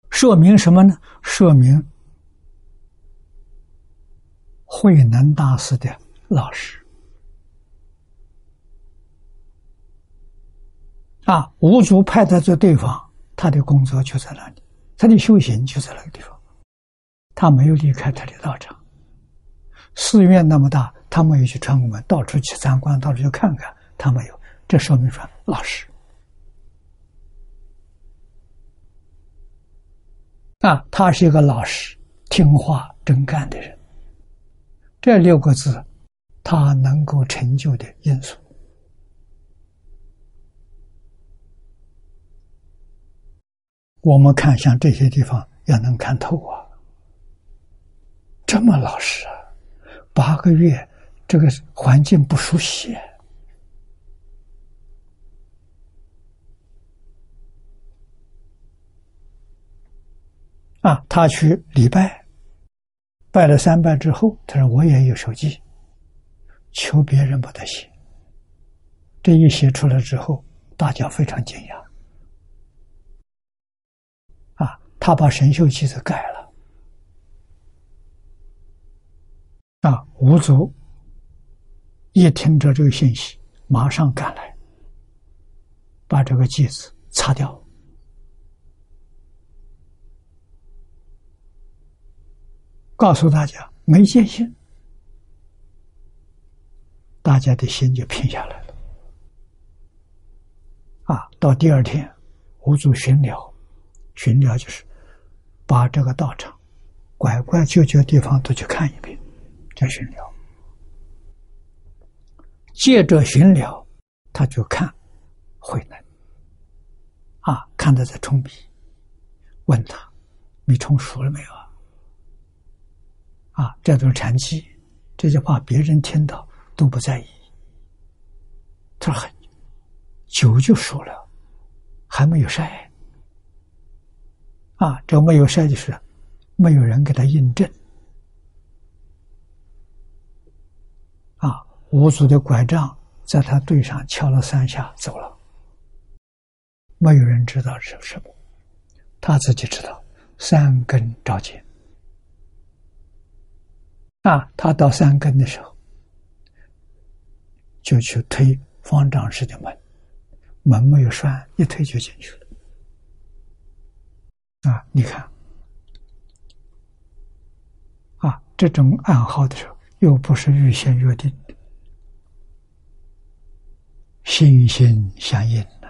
说明什么呢？说明慧能大师的老师啊，五祖派他做对方，他的工作就在那里，他的修行就在那个地方。他没有离开他的道场，寺院那么大，他没有去串门，到处去参观，到处去看看，他没有。这说明说老实啊，他是一个老实、听话、真干的人。这六个字，他能够成就的因素，我们看像这些地方要能看透啊。这么老实啊！八个月，这个环境不熟悉啊！他去礼拜，拜了三拜之后，他说：“我也有手机，求别人不得写。”这一写出来之后，大家非常惊讶。他把神秀记子改了。啊，吴祖一听着这个信息，马上赶来，把这个戒子擦掉，告诉大家没见心，大家的心就平下来了。啊，到第二天，吴祖巡疗，巡疗就是把这个道场拐拐角角地方都去看一遍。再巡疗，借着巡疗，他就看慧能啊，看他在冲笔，问他：“你冲熟了没有啊？”啊，这都是禅机，这句话别人听到都不在意。他说：“很酒就熟了，还没有晒。”啊，这没有设计师没有人给他印证。啊五祖的拐杖在他腿上敲了三下，走了。没有人知道是什么，他自己知道。三根照见啊，他到三根的时候，就去推方丈室的门，门没有栓，一推就进去了。啊，你看，啊，这种暗号的时候，又不是预先约定。心心相印呢？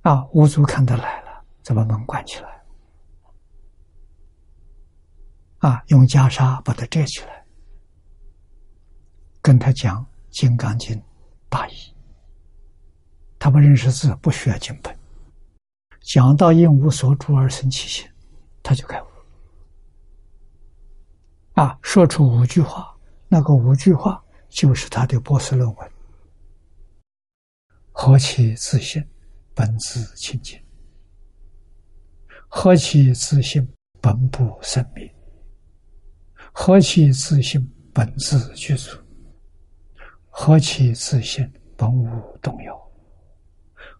啊，五祖看他来了，就把门关起来，啊，用袈裟把他遮起来，跟他讲《金刚经》大意。他不认识字，不需要经本，讲到应无所住而生其心，他就开悟。啊，说出五句话，那个五句话。就是他的博士论文，何其自信，本自清净；何其自信，本不生灭；何其自信，本自具足；何其自信，本无动摇；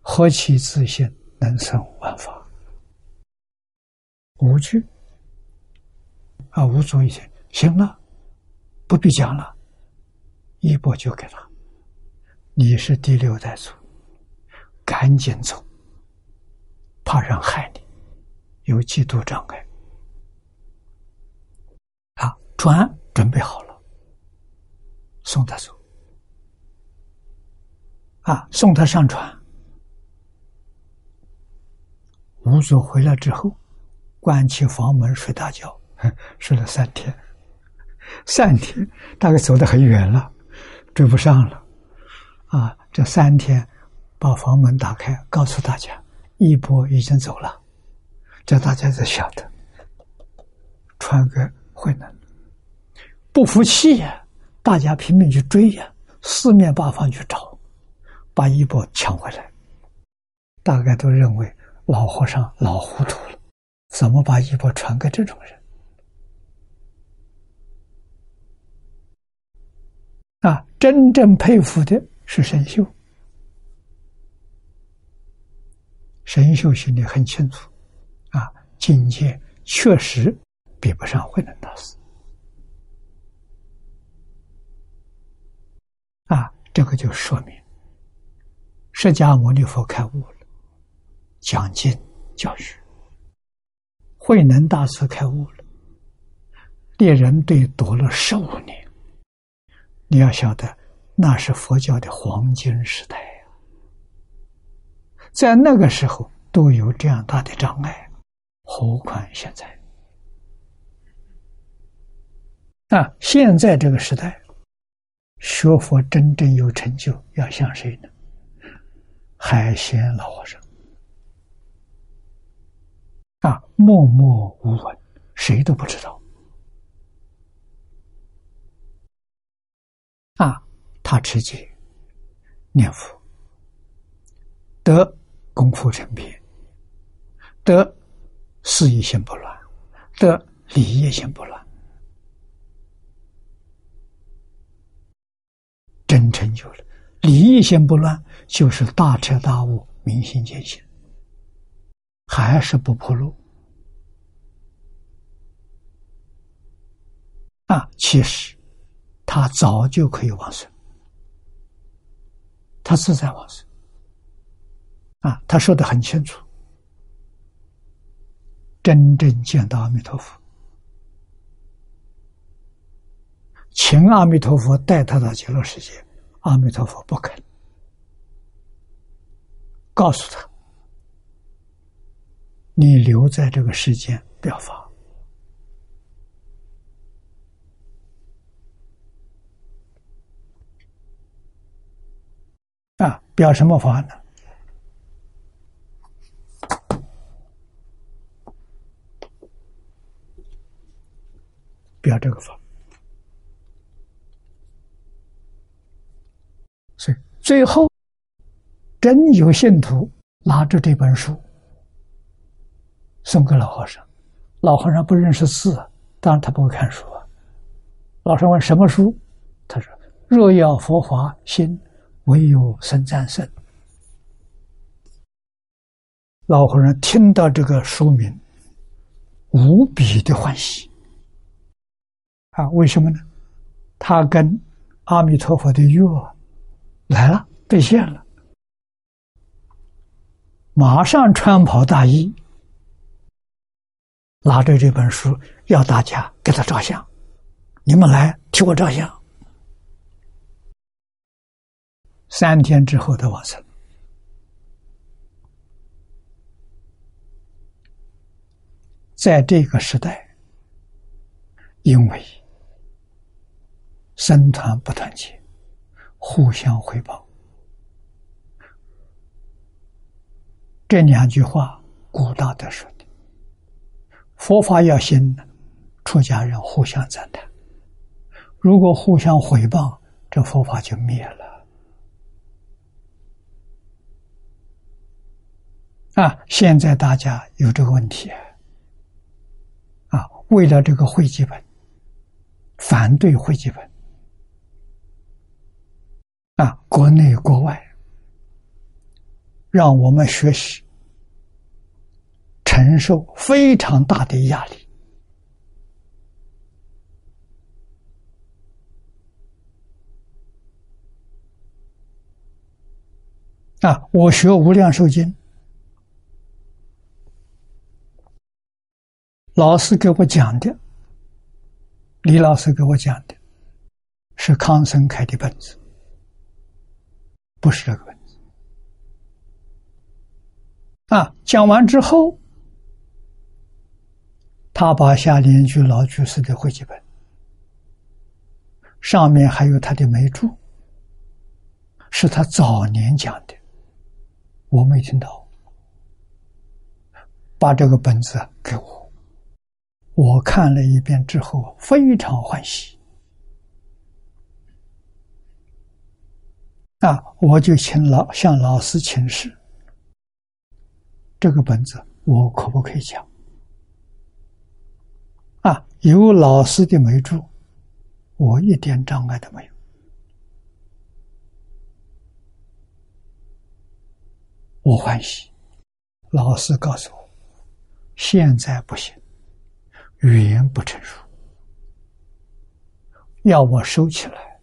何其自信，能生万法。无惧啊，无所一些，行了，不必讲了。一波就给他，你是第六代祖，赶紧走，怕人害你，有嫉妒障碍。啊，船准备好了，送他走。啊，送他上船。吴祖回来之后，关起房门睡大觉，睡了三天，三天大概走得很远了。追不上了，啊！这三天，把房门打开，告诉大家，一波已经走了，叫大家才晓得，传给慧能，不服气呀，大家拼命去追呀，四面八方去找，把一波抢回来。大概都认为老和尚老糊涂了，怎么把衣钵传给这种人？啊，真正佩服的是神秀。神秀心里很清楚，啊，境界确实比不上慧能大师。啊，这个就说明释迦牟尼佛开悟了，讲经教学；慧能大师开悟了，猎人队躲了十五年。你要晓得，那是佛教的黄金时代呀，在那个时候都有这样大的障碍，何况现在？啊，现在这个时代，学佛真正有成就，要向谁呢？海鲜老和尚啊，默默无闻，谁都不知道。啊，他持戒、念佛，得功夫成片，得事业心不乱，得理业心不乱，真成就了。理义心不乱，就是大彻大悟、明心见性，还是不破路啊！其实他早就可以往生，他自在往生啊！他说的很清楚，真正见到阿弥陀佛。请阿弥陀佛带他到极乐世界，阿弥陀佛不肯，告诉他：“你留在这个世间，不要发。”啊，表什么法呢？表这个法。所以最后，真有信徒拿着这本书送给老和尚，老和尚不认识字，当然他不会看书啊。老和尚问什么书？他说：“若要佛法心，唯有僧战胜。”老和尚听到这个书名，无比的欢喜啊！为什么呢？他跟阿弥陀佛的约。来了，兑现了，马上穿袍大衣，拿着这本书要大家给他照相，你们来替我照相。三天之后的往生，在这个时代，因为僧团不团结。互相回报，这两句话古大德说的。佛法要兴，出家人互相赞叹；如果互相回报，这佛法就灭了。啊，现在大家有这个问题啊，为了这个会记本，反对会记本。啊，国内国外，让我们学习承受非常大的压力。啊，我学《无量寿经》，老师给我讲的，李老师给我讲的，是康生开的本子。不是这个本子啊！讲完之后，他把下联居老居士的会记本，上面还有他的眉注，是他早年讲的，我没听到。把这个本子给我，我看了一遍之后，非常欢喜。啊！我就请老向老师请示，这个本子我可不可以讲？啊，有老师的没注，我一点障碍都没有。我欢喜，老师告诉我，现在不行，语言不成熟，要我收起来，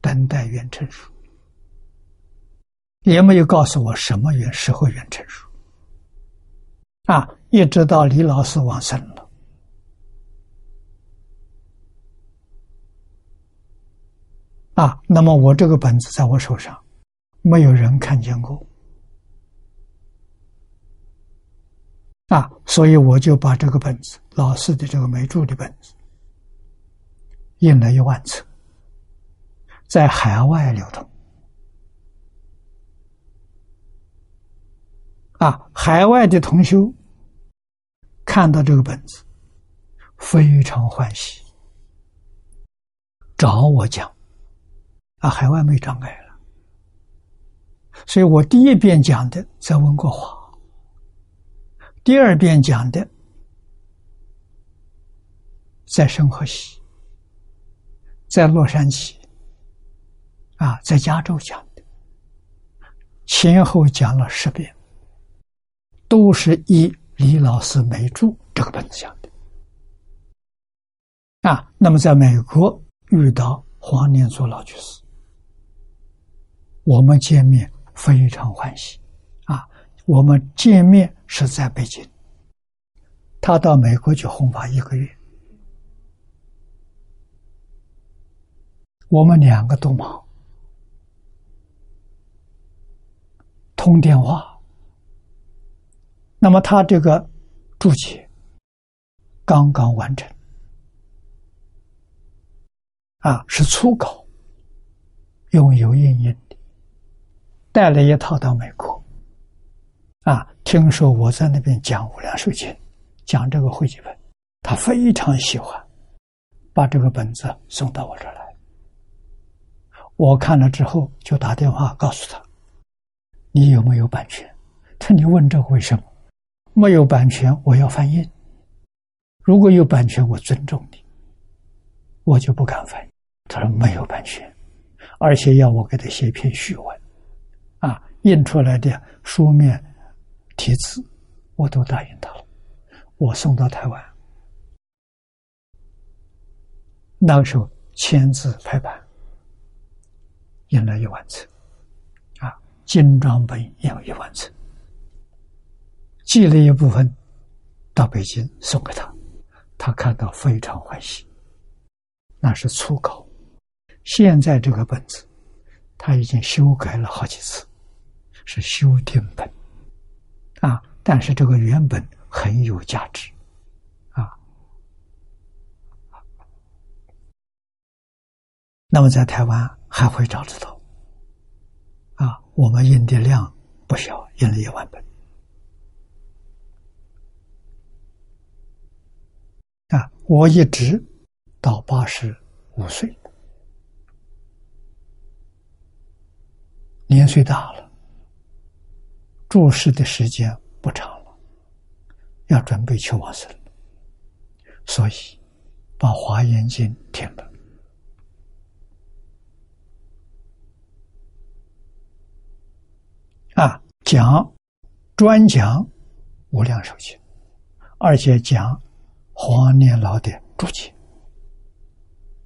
等待缘成熟。也没有告诉我什么缘时候缘成熟，啊，一直到李老师往生了，啊，那么我这个本子在我手上，没有人看见过，啊，所以我就把这个本子，老师的这个没注的本子，印了一万册，在海外流通。啊，海外的同修看到这个本子，非常欢喜，找我讲。啊，海外没障碍了，所以我第一遍讲的在温哥华，第二遍讲的在圣河西，在洛杉矶，啊，在加州讲的，前后讲了十遍，都是以李老师没注这个本子讲的。啊，那么在美国遇到黄念祖老居士，我们见面非常欢喜。啊，我们见面是在北京，他到美国去弘法一个月，我们两个都忙，通电话。那么他这个注解刚刚完成。啊，是初稿，用油印印的，带了一套到美国。啊，听说我在那边讲《无量寿经》，讲这个汇集本，他非常喜欢，把这个本子送到我这儿来。我看了之后，就打电话告诉他：“你有没有版权？”他你问这个为什么？没有版权，我要翻印。如果有版权，我尊重你，我就不敢翻。他说没有版权，而且要我给他写一篇序文，啊，印出来的书面题字我都答应他了，我送到台湾，那个时候签字排版，印了一万册，啊，精装本印有一万册，寄了一部分到北京送给他，他看到非常欢喜，那是初稿。现在这个本子，他已经修改了好几次，是修订本，啊，但是这个原本很有价值，啊，那么在台湾还会找得到，啊，我们印的量不小，印了一万本，啊，我一直到八十五岁。年岁大了，注释的时间不长了，要准备去往生了，所以把《华严经》停了。啊，讲专讲《无量寿经》，而且讲黄念老的注解，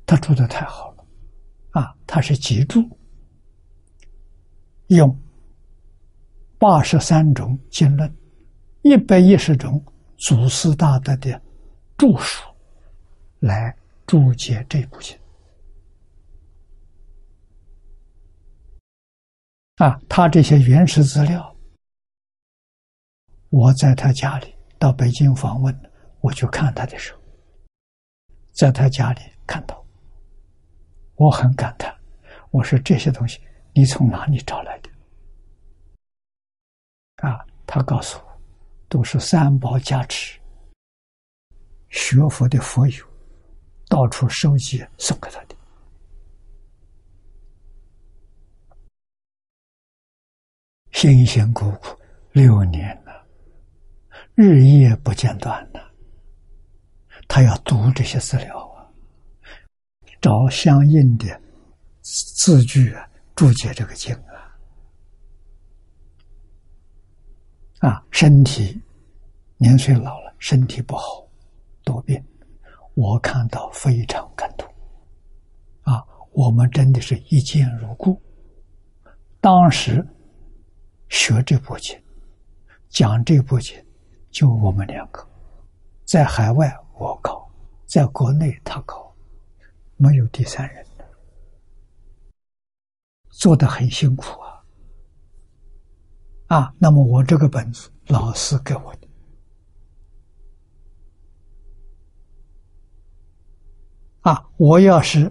他注的太好了，啊，他是集注。用八十三种经论，一百一十种祖师大德的著述来注解这部经。啊，他这些原始资料，我在他家里到北京访问，我去看他的时候，在他家里看到，我很感叹，我说这些东西。你从哪里找来？啊，他告诉我，都是三宝加持，学佛的佛友到处收集送给他的，辛辛苦苦六年了，日夜不间断的，他要读这些资料啊，找相应的字句啊。注解这个经啊，身体年岁老了，身体不好，多病，我看到非常感动，啊，我们真的是一见如故。当时学这部经，讲这部经，就我们两个，在海外我搞，在国内他搞，没有第三人。做的很辛苦啊，啊，那么我这个本子老师给我的，啊，我要是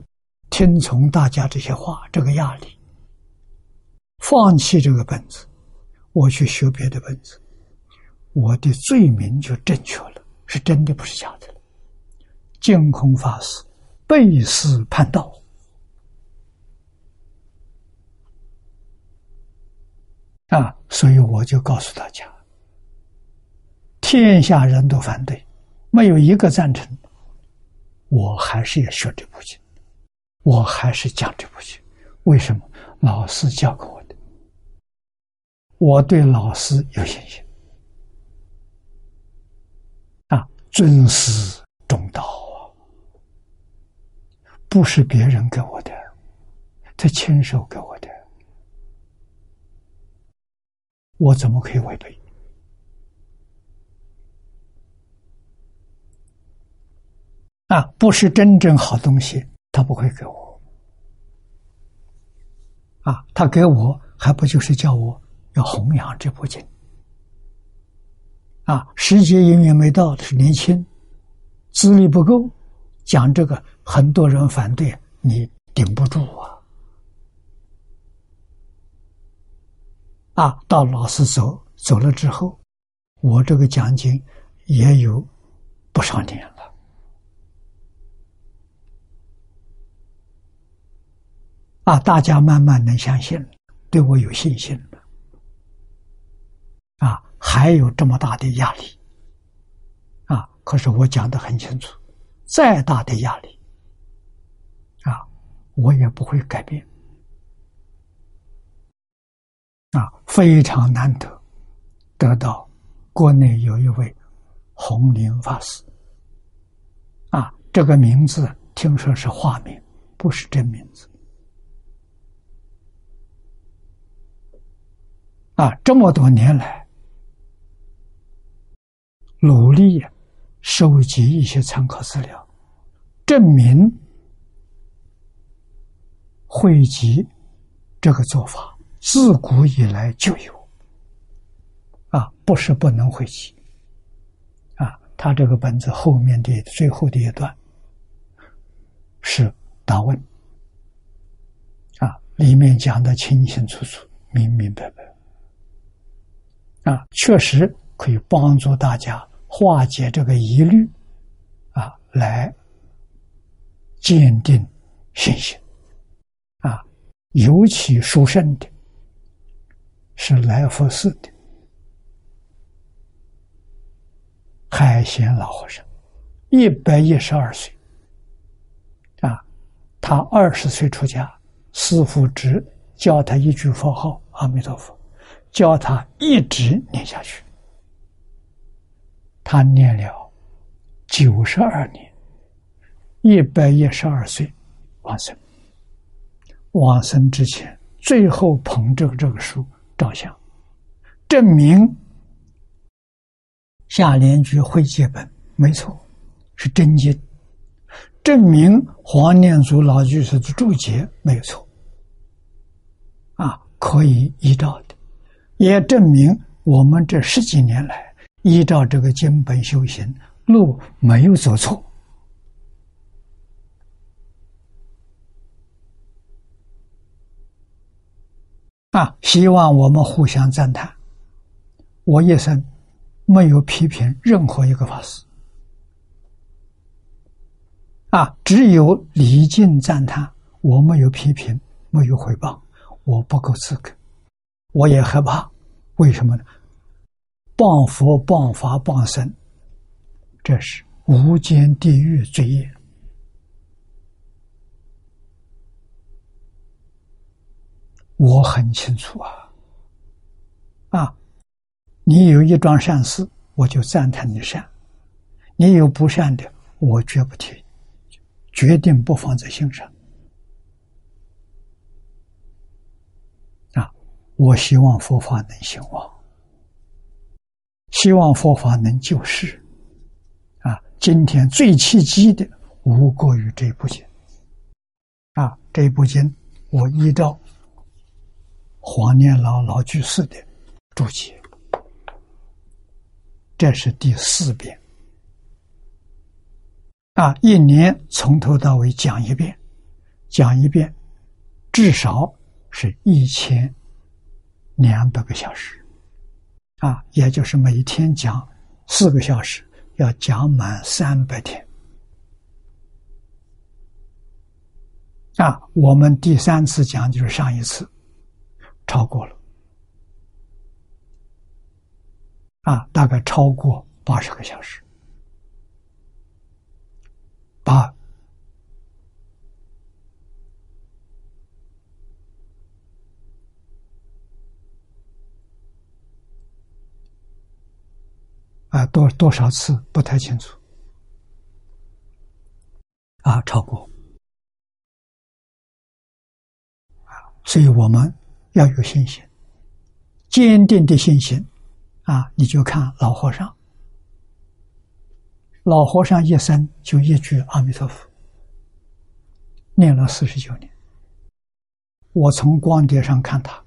听从大家这些话，这个压力，放弃这个本子，我去学别的本子，我的罪名就正确了，是真的，不是假的。净空法师背师叛道。啊，所以我就告诉大家，天下人都反对，没有一个赞成，我还是要学这部经，我还是讲这部经，为什么？老师教给我的，我对老师有信心。啊，尊师重道啊，不是别人给我的，他亲手给我的，我怎么可以违背？啊，不是真正好东西，他不会给我。啊，他给我还不就是叫我要弘扬这部经？啊，时节永远没到，是年轻，资历不够，讲这个很多人反对，你顶不住啊！啊，到老师走走了之后，我这个奖金也有不少年了。啊！大家慢慢能相信了，对我有信心了。啊，还有这么大的压力，啊！可是我讲的很清楚，再大的压力，啊，我也不会改变。啊，非常难得，得到国内有一位红林法师，啊，这个名字听说是化名，不是真名字。啊，这么多年来，努力收集一些参考资料，证明汇集这个做法自古以来就有。啊，不是不能汇集。啊，他这个本子后面的最后的一段是答问。啊，里面讲的清清楚楚、明明白白。啊，确实可以帮助大家化解这个疑虑，啊，来鉴定信心。啊，尤其殊胜的是来福寺的海贤老和尚，一百一十二岁。啊，他二十岁出家，师父只教他一句佛号：阿弥陀佛。教他一直念下去，他念了九十二年，一百一十二岁往生。往生之前，最后捧着这个书照相，证明下联句会记本没错，是真经，证明黄念祖老居士的注解没有错，啊，可以依照的。也证明我们这十几年来依照这个经本修行路没有走错啊！希望我们互相赞叹。我一生没有批评任何一个法师啊，只有礼敬赞叹。我没有批评，没有回报，我不够资格。我也害怕，为什么呢？谤佛、谤法、谤僧，这是无间地狱罪业。我很清楚啊，啊，你有一桩善事，我就赞叹你善；你有不善的，我绝不提，决定不放在心上。啊我希望佛法能兴旺，希望佛法能救世。啊，今天最契机的无过于这部经。啊，这部经我依照黄念老老居士的注解，这是第四遍。啊，一年从头到尾讲一遍，讲一遍，至少是一千。两百个小时，啊，也就是每天讲四个小时，要讲满三百天。啊，我们第三次讲就是上一次，超过了。啊大概超过八十个小时。八啊多多少次不太清楚。啊超过。啊所以我们要有信心，坚定的信心，啊，你就看老和尚，老和尚一生就一句阿弥陀佛，念了四十九年，我从光碟上看他，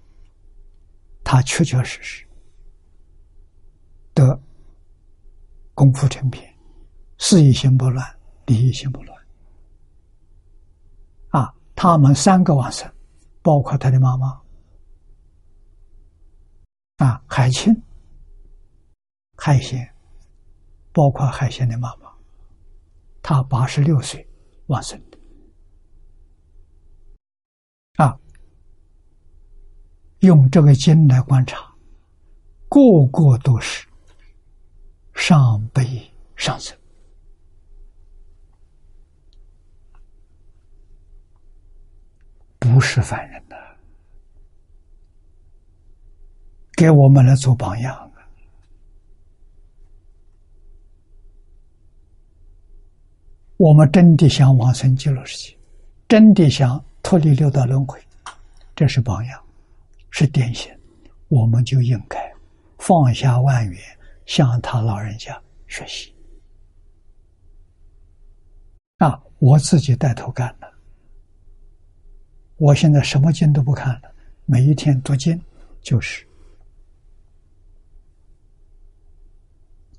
他确确实实得。功夫成片，事业心不乱，利益心不乱。啊，他们三个往生，包括他的妈妈，啊，海清、海贤，包括海贤的妈妈，他八十六岁往生的。啊，用这个经来观察，个个都是。上辈上生，不是凡人的，给我们来做榜样！我们真的想往生极乐世界，真的想脱离六道轮回，这是榜样，是典型，我们就应该放下万缘。向他老人家学习啊！我自己带头干的。我现在什么经都不看了，每一天读经就是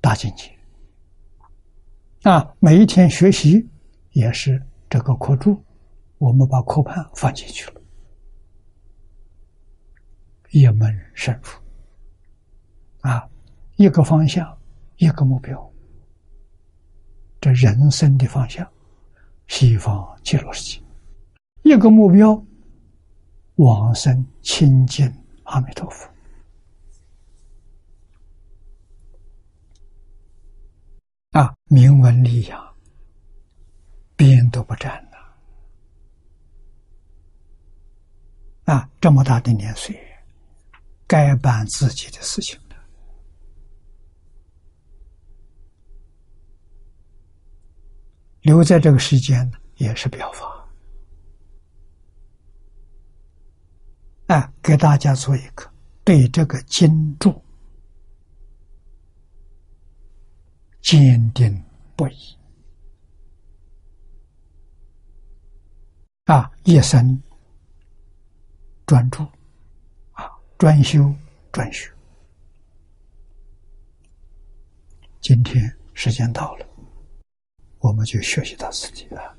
大境界啊！每一天学习也是这个课注，我们把课盘放进去了，一门深入啊！一个方向，一个目标，这人生的方向，西方极乐世界；一个目标，往生清净阿弥陀佛。啊，名闻利养，边都不沾了。啊，这么大的年岁，该办自己的事情了。留在这个世间呢也是表法，哎，给大家做一个对这个经注坚定不移啊，一生专注啊，专修专学。今天时间到了。我们就学习到此地了。